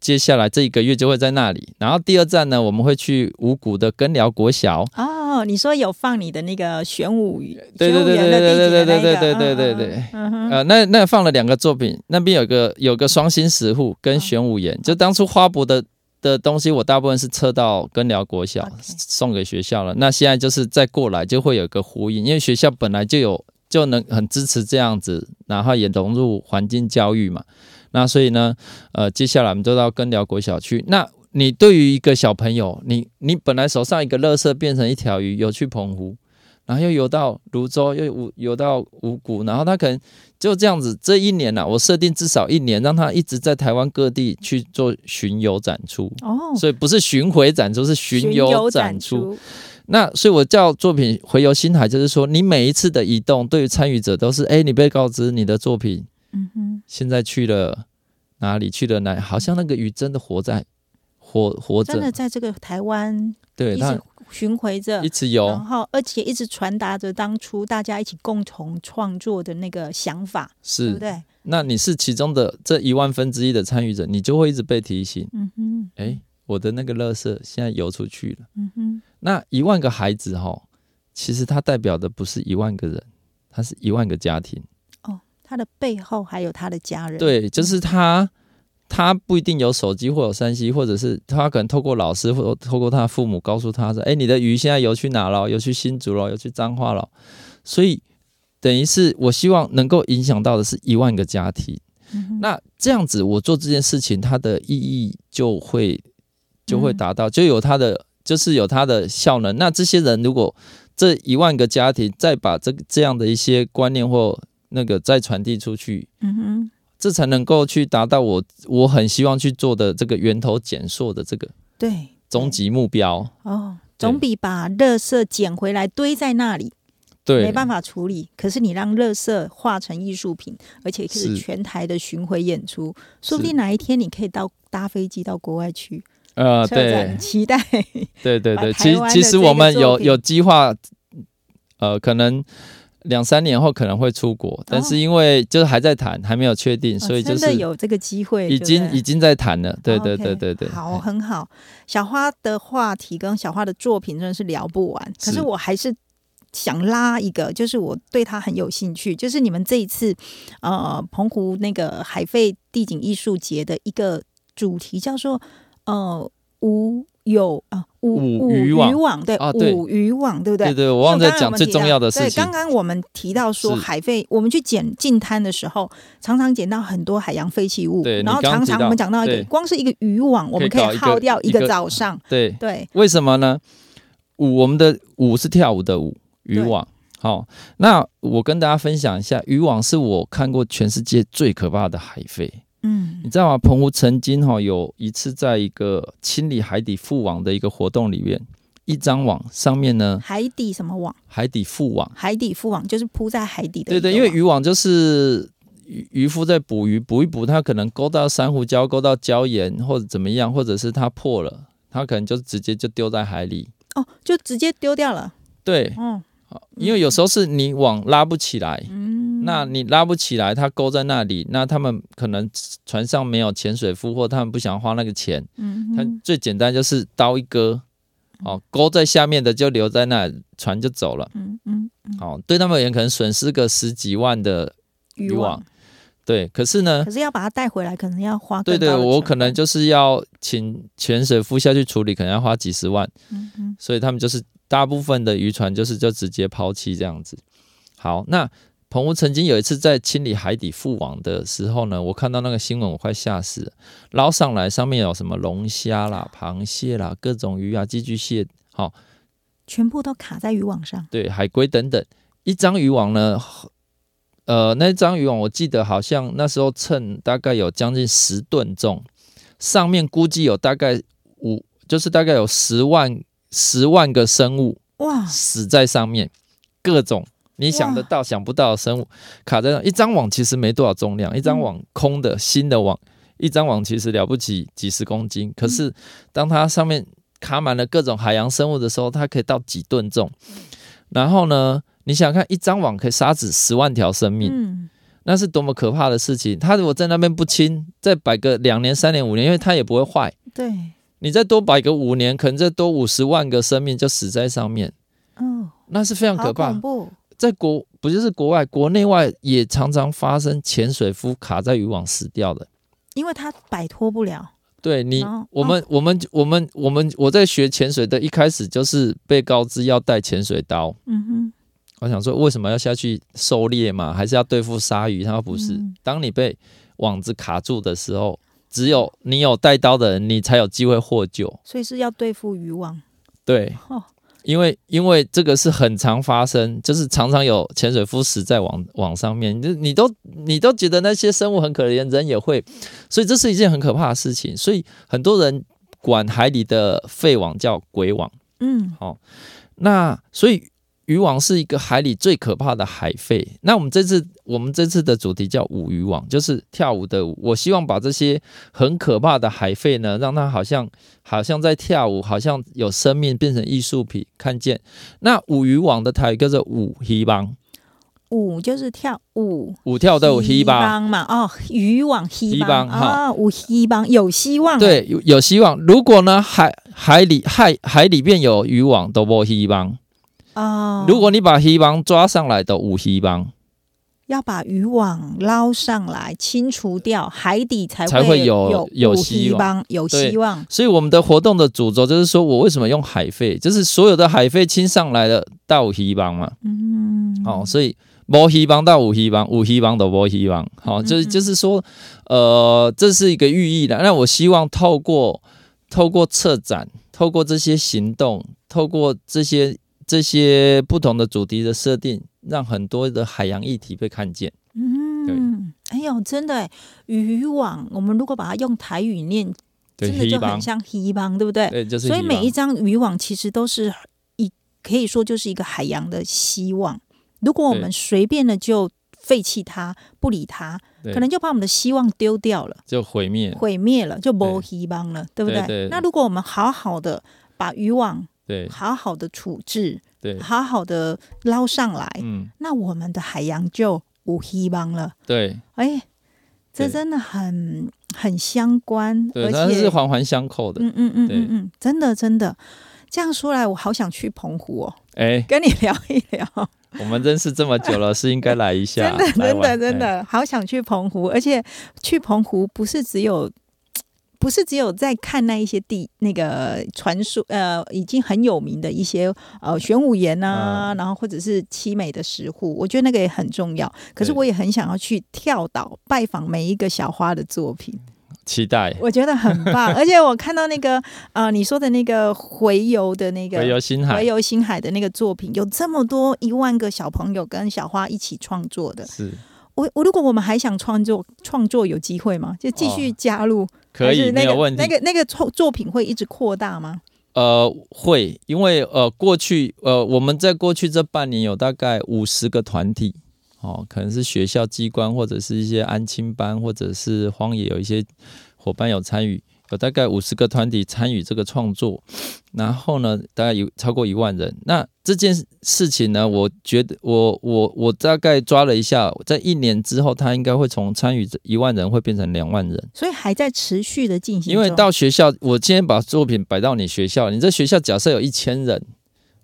接下来这一个月就会在那里。然后第二站呢，我们会去五谷的根寮国小。哦，你说有放你的那个玄武对，对对对对对对对对对对嗯嗯嗯呃，那那放了两个作品，那边有个有个双星石户跟玄武岩，就当初花博的的东西，我大部分是撤到根寮国小送给学校了。那现在就是再过来就会有个呼应，因为学校本来就有就能很支持这样子，然后也融入环境教育嘛。那所以呢，呃，接下来我们就到根寮国小区。那你对于一个小朋友，你你本来手上一个垃圾变成一条鱼，游去澎湖，然后又游到泸州，又游游到五谷，然后他可能就这样子，这一年呐、我设定至少一年，让他一直在台湾各地去做巡游展出。哦，所以不是巡回展出，是巡游展出。出，那所以我叫作品回游星海，就是说你每一次的移动，对于参与者都是，哎，你被告知你的作品嗯哼，现在去了哪里，去了哪里，好像那个鱼真的活在活活着真的，在这个台湾对它一直巡回着一，直游然，后而且一直传达着当初大家一起共同创作的那个想法，对不是。对？那你是其中的这一万分之一的参与者，你就会一直被提醒，嗯哼，哎，我的那个乐色现在游出去了。嗯哼，那一万个孩子哈，其实它代表的不是一万个人，它是一万个家庭。哦，他的背后还有他的家人，，对，就是他，他不一定有手机或有三 C，，或者是他可能透过老师或者透过他的父母告诉他说：“哎，你的鱼现在游去哪了？游去新竹了，游去彰化了。”所以等于是我希望能够影响到的是一万个家庭。嗯那这样子，我做这件事情，它的意义就会就会嗯达到，就有它的就是有它的效能。那这些人如果这一万个家庭再把这这样的一些观念或那个再传递出去，嗯哼，这才能够去达到我我很希望去做的这个源头减塑的这个对，终极目标。哦，总比把垃圾捡回来堆在那里对，没办法处理。可是你让垃圾化成艺术品，而且是是全台的巡回演出，说不定哪一天你可以到搭飞机到国外去。呃，对期待。对对对，其其实我们有有计划，呃，可能两三年后可能会出国，但是因为就是还在谈，还没有确定，所以就哦真的是有这个机会，已经已经在谈了。对对对对对，好，很好。小花的话题跟小花的作品真的是聊不完，可是是我还是想拉一个，就是我对他很有兴趣，就是你们这一次呃澎湖那个海废地景艺术节的一个主题叫做呃无有啊无五渔网网对五渔网对不对？对对，我忘因为刚刚了讲最重要的事情刚。刚我们提到说海废，我们去捡近滩的时候，常常捡到很多海洋废弃物。对然后常常我们讲到一个，光是一个渔网，我们可以耗掉一个早上。对，对，为什么呢？舞，我们的舞是跳舞的舞，渔网。好，那我跟大家分享一下，渔网是我看过全世界最可怕的海废。嗯你知道吗？澎湖曾经哈、有一次在一个清理海底覆网的一个活动里面，一张网上面呢，海底什么网？海底覆网，海底覆网就是铺在海底的对对。因为渔网就是渔渔夫在捕鱼，捕一捕，他可能勾到珊瑚礁、勾到礁岩或者怎么样，或者是它破了，他可能就直接就丢在海里。哦，就直接丢掉了。对，哦，因为有时候是你网拉不起来，嗯，那你拉不起来，它勾在那里，那他们可能船上没有潜水夫，或他们不想花那个钱，它嗯他最简单就是刀一割，哦，勾在下面的就留在那，船就走了。嗯嗯，哦，对他们而言可能损失个十几万的渔渔网，对，可是呢可，是要把它带回来，可能要花对对，我可能就是要请潜水夫下去处理，可能要花几十万，嗯嗯。所以他们就是大部分的渔船就是就直接抛弃这样子。好，那澎湖曾经有一次在清理海底覆网的时候呢，我看到那个新闻，我快吓死了。捞上来上面有什么龙虾啦、螃蟹啦、各种鱼啊、寄居蟹，好、全部都卡在渔网上。对，海龟等等。一张渔网呢，呃，那张渔网我记得好像那时候称大概有将近十吨重，上面估计有大概五，就是大概有十万十万个生物哇，死在上面，各种你想得到想不到的生物卡在那。一张网其实没多少重量，一张网空的新的网，一张网其实了不起几十公斤，可是当它上面卡满了各种海洋生物的时候，它可以到几吨重。然后呢，你想想看，一张网可以杀死十万条生命，嗯，那是多么可怕的事情！它如果在那边不清，再摆个两年、三年、五年，因为它也不会坏。对，你再多摆个五年，可能再多五十万个生命就死在上面，哦，那是非常可怕。在国不就是国外，国内外也常常发生潜水夫卡在渔网死掉的。因为他摆脱不了。对你哦，我们我们我们我们我在学潜水的，一开始就是被告知要带潜水刀。嗯哼，我想说，为什么要下去狩猎嘛？还是要对付鲨鱼？他说不是嗯，当你被网子卡住的时候，只有你有带刀的人，你才有机会获救。所以是要对付渔网。对，哦，因为因为这个是很常发生，就是常常有潜水夫死在网网上面，你就你都你都觉得那些生物很可怜，人也会，所以这是一件很可怕的事情。所以很多人管海里的废网叫鬼网，嗯好那所以渔网是一个海里最可怕的海废。那我们这次我们这次的主题叫舞渔网，就是跳舞的舞。我希望把这些很可怕的海废呢，让它好像好像在跳舞，好像有生命，变成艺术品看见。那舞渔网的台语叫做舞希帮，舞就是跳舞。舞跳的舞希帮。帮嘛，哦，渔网希希帮哈啊，舞希帮有希望。，对，有有希望。如果呢海海里海海里面有渔网，都无希帮。哦，如果你把希帮抓上来，的舞希帮。要把渔网捞上来，清除掉，海底才才会有有有希希望望，有希望。所以我们的活动的主轴就是说我为什么用海费，就是所有的海费清上来的到有希望嘛。嗯，好、所以无希望到有希望，有希望到无希望。好、就是嗯就是说，呃，这是一个寓意的。那我希望透过透过策展，透过这些行动，透过这些这些不同的主题的设定，让很多的海洋议题被看见。嗯，哎呦，真的哎，渔网，我们如果把它用台语念，真的就很，像希望，对不对？对，就是所以每一张渔网其实都是一，可以说就是一个海洋的希望。如果我们对。随便的就废弃它，不理它，可能就把我们的希望丢掉了，就毁灭。毁灭了，就没希望了，对不对？对那如果我们好好的把渔网对好好的处置，对，好好的捞上来，嗯，那我们的海洋就无希望了。对哎，这真的很很相关，对，而且是且环环相扣的。嗯嗯嗯嗯嗯，真的真的。这样说来，我好想去澎湖哦，哎、跟你聊一聊。我们认识这么久了，是应该来一下。真的真的真，哎的，好想去澎湖，而且去澎湖不是只有不是只有在看那一些地那个传说，呃，已经很有名的一些呃玄武岩啊，然后或者是凄美的石户，我觉得那个也很重要。可是我也很想要去跳岛拜访每一个小花的作品，期待我觉得很棒。而且我看到那个呃你说的那个回游的那个回游星海回游星海的那个作品，有这么多一万个小朋友跟小花一起创作的。是我我如果我们还想创作创作，有机会吗？就继续哦加入，可以那个没有问题。那个那个作作品会一直扩大吗？呃，会，因为呃，过去呃，我们在过去这半年有大概五十个团体，哦，可能是学校机关或者是一些安亲班，或者是荒野有一些伙伴有参与，有大概五十个团体参与这个创作，然后呢，大概有超过一万人。那这件事情呢，我觉得我我我大概抓了一下，在一年之后，他应该会从参与一万人会变成两万人。所以还在持续的进行。因为到学校，我今天把作品摆到你学校，你这学校假设有一千人，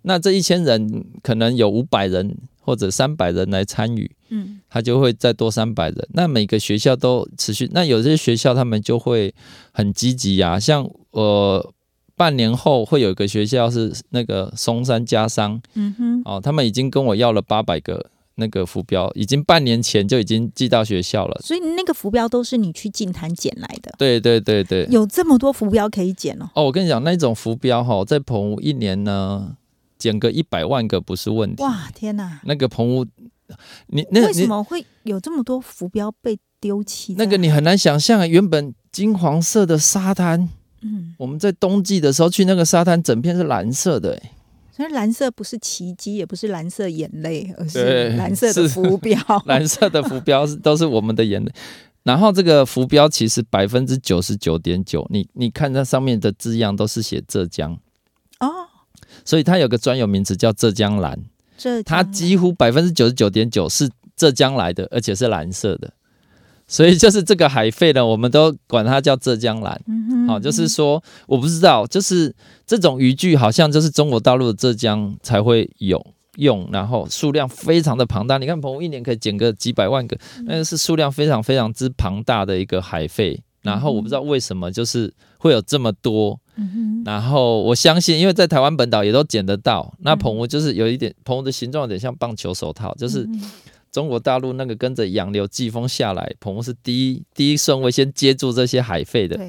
那这一千人可能有五百人或者三百人来参与，嗯他就会再多三百人。那每个学校都持续，那有些学校他们就会很积极呀，像呃半年后会有一个学校是那个松山家商嗯哼，哦，他们已经跟我要了八百个那个浮标，已经半年前就已经寄到学校了。所以那个浮标都是你去近滩捡来的，对对对对，有这么多浮标可以捡哦。哦，我跟你讲，那种浮标哈，在澎湖一年呢，捡个一百万个不是问题。哇，天哪！那个棚屋，你那为什么会有这么多浮标被丢弃？那个你很难想象啊，原本金黄色的沙滩，嗯，我们在冬季的时候去那个沙滩，整片是蓝色的、欸，所以蓝色不是奇迹，也不是蓝色眼泪，而是蓝色的浮标。蓝色的浮标是都是我们的眼泪。然后这个浮标其实百分之九十九点九，你你看它上面的字样都是写浙江，哦，所以它有个专有名词叫浙江蓝。这它几乎百分之九十九点九是浙江来的，而且是蓝色的，所以就是这个海费呢，我们都管它叫浙江蓝。嗯哼好、就是说我不知道，就是这种渔具好像就是中国大陆的浙江才会有用，然后数量非常的庞大。你看澎湖一年可以捡个几百万个，那个是数量非常非常之庞大的一个海费。然后我不知道为什么就是会有这么多，嗯然后我相信，因为在台湾本岛也都捡得到。那嗯澎湖就是有一点，澎湖的形状有点像棒球手套，就是中国大陆那个跟着洋流季风下来，澎湖是第一第一顺位先接住这些海费的。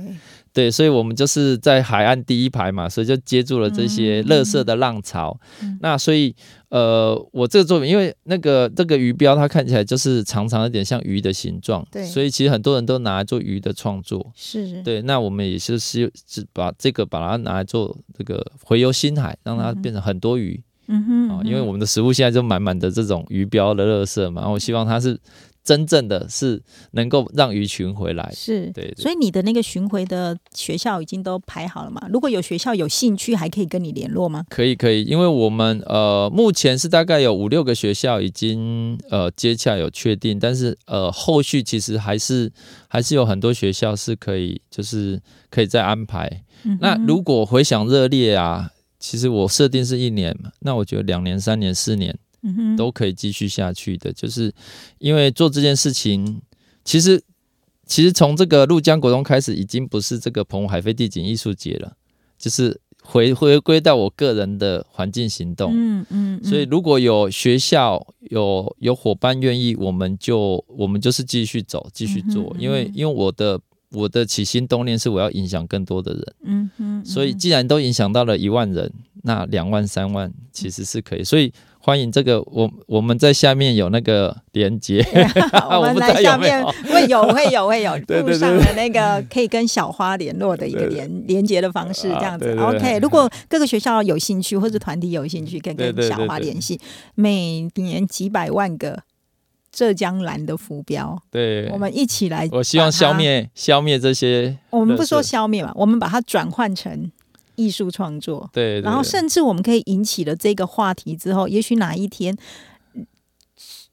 对，所以我们就是在海岸第一排嘛，所以就接住了这些嗯垃圾的浪潮。嗯那所以呃，我这个作品，因为那个这个鱼标它看起来就是长长有点像鱼的形状，对所以其实很多人都拿来做鱼的创作。是，对，那我们也是是是把这个把它拿来做这个回游星海，让它变成很多鱼嗯哼，啊、嗯因为我们的食物现在就满满的这种鱼标的垃圾嘛，然后我希望它是真正的是能够让鱼群回来。是，对对所以你的那个巡回的学校已经都排好了嘛？如果有学校有兴趣，还可以跟你联络吗？可以可以，因为我们呃目前是大概有五六个学校已经呃接洽有确定，但是呃后续其实还是还是有很多学校是可以就是可以再安排。嗯那如果回想热烈啊，其实我设定是一年嘛，那我觉得两年、三年、四年嗯哼都可以继续下去的，就是因为做这件事情，其实其实从这个陆江国中开始，已经不是这个澎湖海飞地景艺术节了，就是回回归到我个人的环境行动。嗯嗯，所以如果有学校有有伙伴愿意，我们就我们就是继续走，继续做，因为因为我的我的起心动念是我要影响更多的人。嗯哼，所以既然都影响到了一万人，那两万、三万其实是可以。所以欢迎这个，我我们在下面有那个连接，我们不知来下面会有会有会有 对对附上的那个可以跟小花联络的一个对连连接的方式，这样子。OK，如果各个学校有兴趣或者团体有兴趣，可以跟小花联系。每年几百万个浙江蓝的浮标，对，我们一起来。我希望消。灭消灭这些，我们不说消灭嘛，我们把它转换成艺术创作。对，对。然后甚至我们可以引起了这个话题之后，也许哪一天，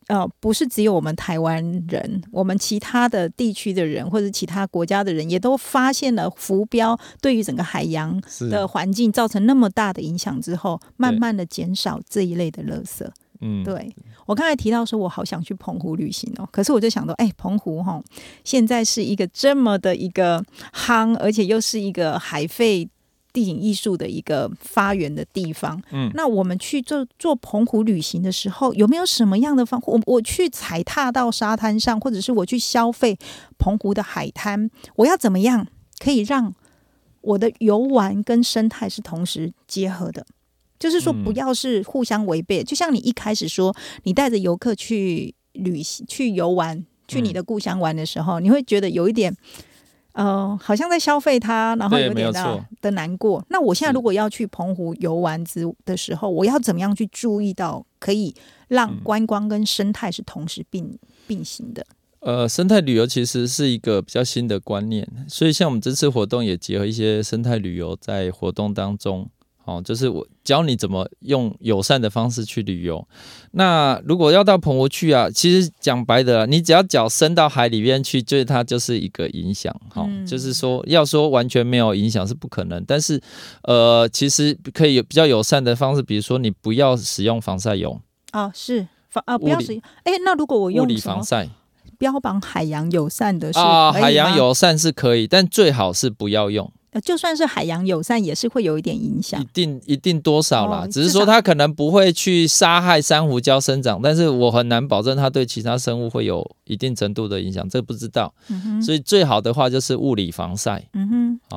呃，不是只有我们台湾人，我们其他的地区的人或者其他国家的人，也都发现了浮标对于整个海洋的环境造成那么大的影响之后，慢慢的减少这一类的垃圾。嗯，对。我刚才提到说，我好想去澎湖旅行哦，可是我就想到，哎，澎湖哈，现在是一个这么的一个夯，而且又是一个海废地景艺术的一个发源的地方。嗯那我们去做做澎湖旅行的时候，有没有什么样的方？我我去踩踏到沙滩上，或者是我去消费澎湖的海滩，我要怎么样可以让我的游玩跟生态是同时结合的？就是说，嗯不要是互相违背。就像你一开始说，你带着游客去旅行、去游玩、去你的故乡玩的时候，你会觉得有一点，呃，好像在消费它，然后有点的的难过。那我现在如果要去澎湖游玩之的时候，我要怎么样去注意到可以让嗯观光跟生态是同时并并行的？呃，生态旅游其实是一个比较新的观念，所以像我们这次活动也结合一些生态旅游在活动当中。哦，就是我教你怎么用友善的方式去旅游。那如果要到澎湖去啊，其实讲白的啦，你只要脚伸到海里面去，对它就是一个影响。哈、嗯就是说要说完全没有影响是不可能，但是呃，其实可以有比较友善的方式，比如说你不要使用防晒油，哦，是防啊，不要使用。哎，那如果我用物理防晒标榜海洋友善的是海洋友善是可以，但最好是不要用。呃就算是海洋友善，也是会有一点影响一。定一定多少啦，哦只是说它可能不会去杀害珊瑚礁生长，但是我很难保证它对其他生物会有一定程度的影响，这不知道。嗯，所以最好的话就是物理防晒，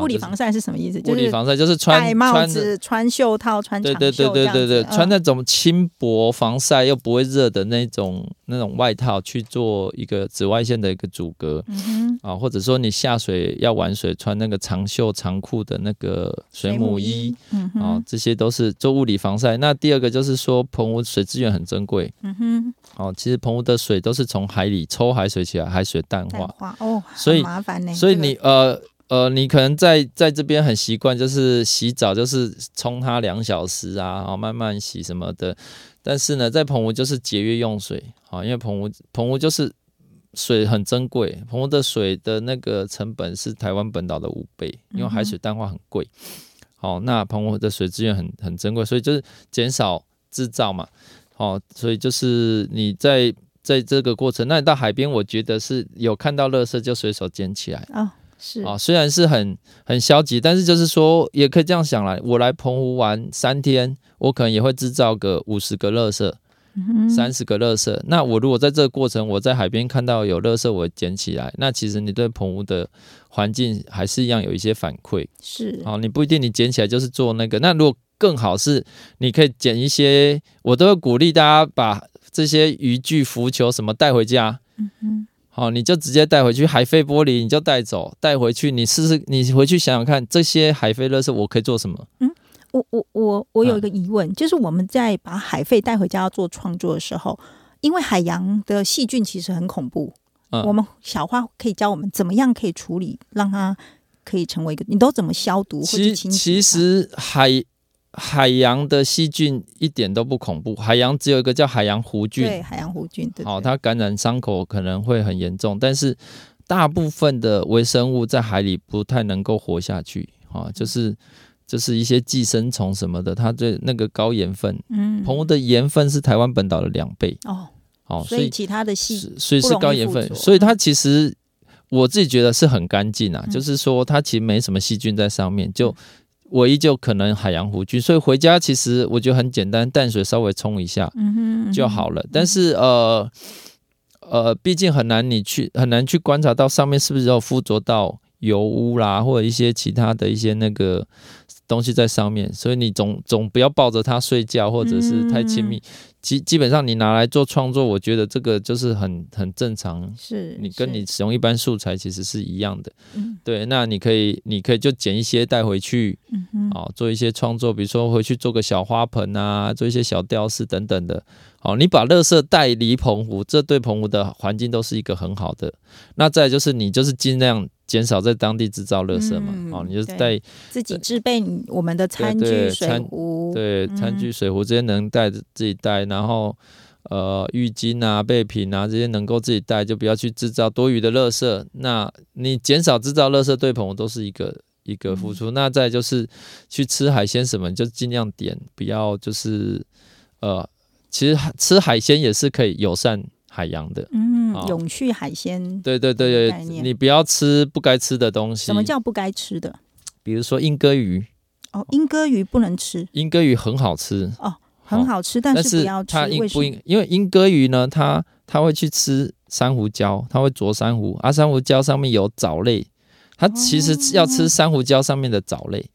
物理防晒是什么意思？物就是理防晒就是穿戴帽穿子、穿袖套、穿长对对对对对对，嗯穿那种轻薄防晒又不会热的那种那种外套去做一个紫外线的一个阻隔嗯哼，啊，或者说你下水要玩水穿那个长袖长裤的那个水母衣，，嗯啊、哼，这些都是做物理防晒。那第二个就是说，澎湖水资源很珍贵嗯哼，哦。其实澎湖的水都是从海里抽海水起来，海水淡淡化，哦，所以麻烦呢。所以这个你呃呃，你可能在在这边很习惯，就是洗澡就是冲它两小时啊，哦，慢慢洗什么的。但是呢，在澎湖就是节约用水，啊、因为澎湖澎湖就是水很珍贵，澎湖的水的那个成本是台湾本岛的五倍，因为海水淡化很贵。好、那澎湖的水资源很很珍贵，所以就是减少制造嘛。好、所以就是你在在这个过程，那你到海边，我觉得是有看到垃圾就随手捡起来。哦，是啊，虽然是很很消极，但是就是说，也可以这样想啦。我来澎湖玩三天，我可能也会制造个五十个垃圾，嗯三十个垃圾。那我如果在这个过程，我在海边看到有垃圾，我捡起来，那其实你对棚屋的环境还是一样有一些反馈。是哦，你不一定你捡起来就是做那个。那如果更好是，你可以捡一些，我都会鼓励大家把这些渔具、浮球什么带回家。嗯哼，好、你就直接带回去，海飞玻璃你就带走，带回去，你试试，你回去想想看，这些海飞垃圾我可以做什么？我我我我有一嗯个疑问，就是我们在把海废带回家要做创作的时候，因为海洋的细菌其实很恐怖，嗯，我们小花可以教我们怎么样可以处理，让它可以成为一个，你都怎么消毒其清洗它？其实海海洋的细菌一点都不恐怖，海洋只有一个叫海洋弧菌，对海洋弧菌，对好、对它感染伤口可能会很严重，但是大部分的微生物在海里不太能够活下去，啊、就是就是一些寄生虫什么的，它对那个高盐分，嗯。澎湖的盐分是台湾本岛的两倍，哦，哦、所以其他的细所以是高盐分，所以它其实我自己觉得是很干净啊，嗯。就是说它其实没什么细菌在上面，就唯一就可能海洋弧菌，所以回家其实我觉得很简单，淡水稍微冲一下嗯哼。就好了。但是呃呃，毕竟很难你去很难去观察到上面是不是有附着到油污啦，或者一些其他的一些那个。东西在上面，所以你总总不要抱着它睡觉，或者是太亲密。基基本上你拿来做创作，我觉得这个就是很很正常。是你跟你使用一般素材其实是一样的，嗯对。那你可以，你可以就剪一些带回去，嗯哼啊、做一些创作，比如说回去做个小花盆啊，做一些小吊饰等等的。好、你把垃圾带离澎湖，这对澎湖的环境都是一个很好的。那再就是你就是尽量减少在当地制造垃圾嘛，嗯好、你就是带自己制备我们的餐具、水壶，对，餐具、水壶这些能带的自己带，然后呃浴巾啊、备品啊这些能够自己带，就不要去制造多余的垃圾。那你减少制造垃圾，对朋友都是一个一个付出。那再就是去吃海鲜什么，就尽量点，不要就是呃其实吃海鲜也是可以友善海洋的。嗯好，永续海鲜，对对对对，你不要吃不该吃的东西。什么叫不该吃的？比如说莺歌鱼，哦，莺歌鱼不能吃，莺歌鱼很好吃，哦很好吃，但但是不要吃它。应为什么？不应？因为莺歌鱼呢，它它会去吃珊瑚礁，它会啄珊瑚，啊，珊瑚礁上面有藻类，它其实要吃珊瑚礁上面的藻类，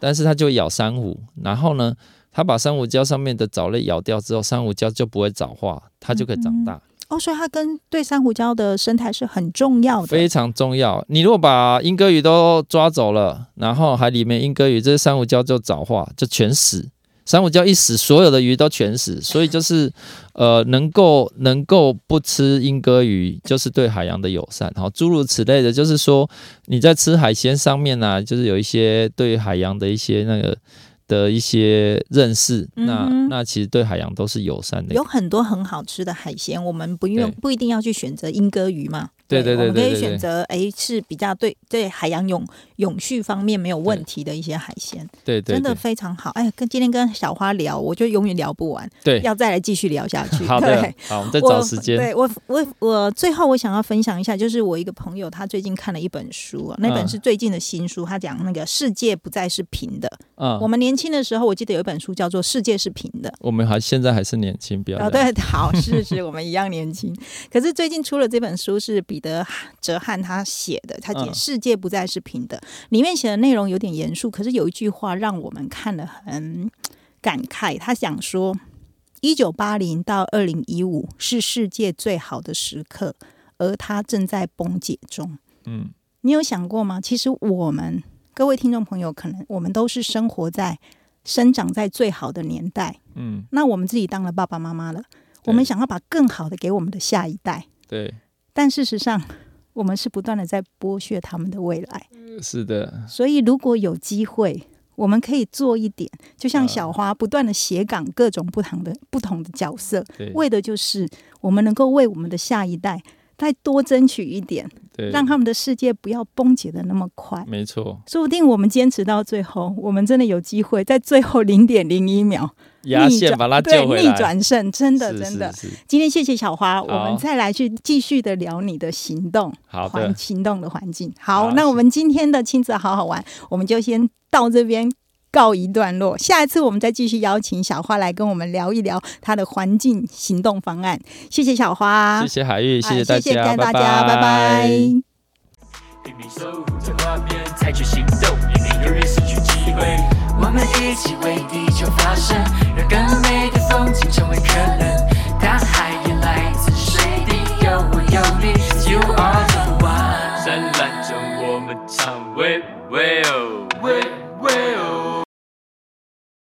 但是它就会咬珊瑚，然后呢，它把珊瑚礁上面的藻类咬掉之后，珊瑚礁就不会藻化，它就可以长大，哦，所以它跟对珊瑚礁的生态是很重要的。非常重要。你如果把莺歌鱼都抓走了，然后海里面莺歌鱼这些珊瑚礁就藻化，就全死。珊瑚礁一死，所有的鱼都全死，所以就是，呃，能够能够不吃莺歌鱼，就是对海洋的友善。好，诸如此类的，就是说你在吃海鲜上面呢、就是有一些对海洋的一些那个的一些认识，那那其实对海洋都是友善的有。很多很好吃的海鲜，我们不用不一定要去选择莺歌鱼嘛。对对对我们可以选择哎是比较对对海洋永永续方面没有问题的一些海鲜，对对真的非常好。哎，跟今天跟小花聊，我就永远聊不完，对，要再来继续聊下去。好的对，好，我们再我找时间。对我，我我最后我想要分享一下，就是我一个朋友，他最近看了一本书啊，那本嗯是最近的新书，他讲那个世界不再是平的。嗯，我们年轻的时候，我记得有一本书叫做《世界是平的》。我们还现在还是年轻，不要哦，对，好，是是，我们一样年轻。可是最近出了这本书，是彼得哲汉他写的，他写嗯《世界不再是平的》，里面写的内容有点严肃，可是有一句话让我们看了很感慨。他讲说，一九八零到二零一五是世界最好的时刻，而它正在崩解中。嗯，你有想过吗？其实我们各位听众朋友，可能我们都是生活在、生长在最好的年代。嗯，那我们自己当了爸爸妈妈了，我们想要把更好的给我们的下一代，对，但事实上，我们是不断的在剥削他们的未来。是的，所以，如果有机会，我们可以做一点，就像啊。小花不断的斜杠各种不同的不同的角色，为的就是我们能够为我们的下一代再多争取一点，对，让他们的世界不要崩解的那么快。没错，说不定我们坚持到最后，我们真的有机会在最后零点零一秒逆转压线把它对逆救回来，转胜，真的是真的。是是。今天谢谢小花，我们再来去继续的聊你的行动，好的。环，行动的环境。好，好那我们今天的亲子好好玩，我们就先到这边告一段落。下一次我们再继续邀请小花来跟我们聊一聊她的环境行动方案。谢谢小花，谢谢海玉，谢谢大家，拜拜。我们一起为地球发声，让更美的风景成为可能。大海也来自水，有我有你，You are the one。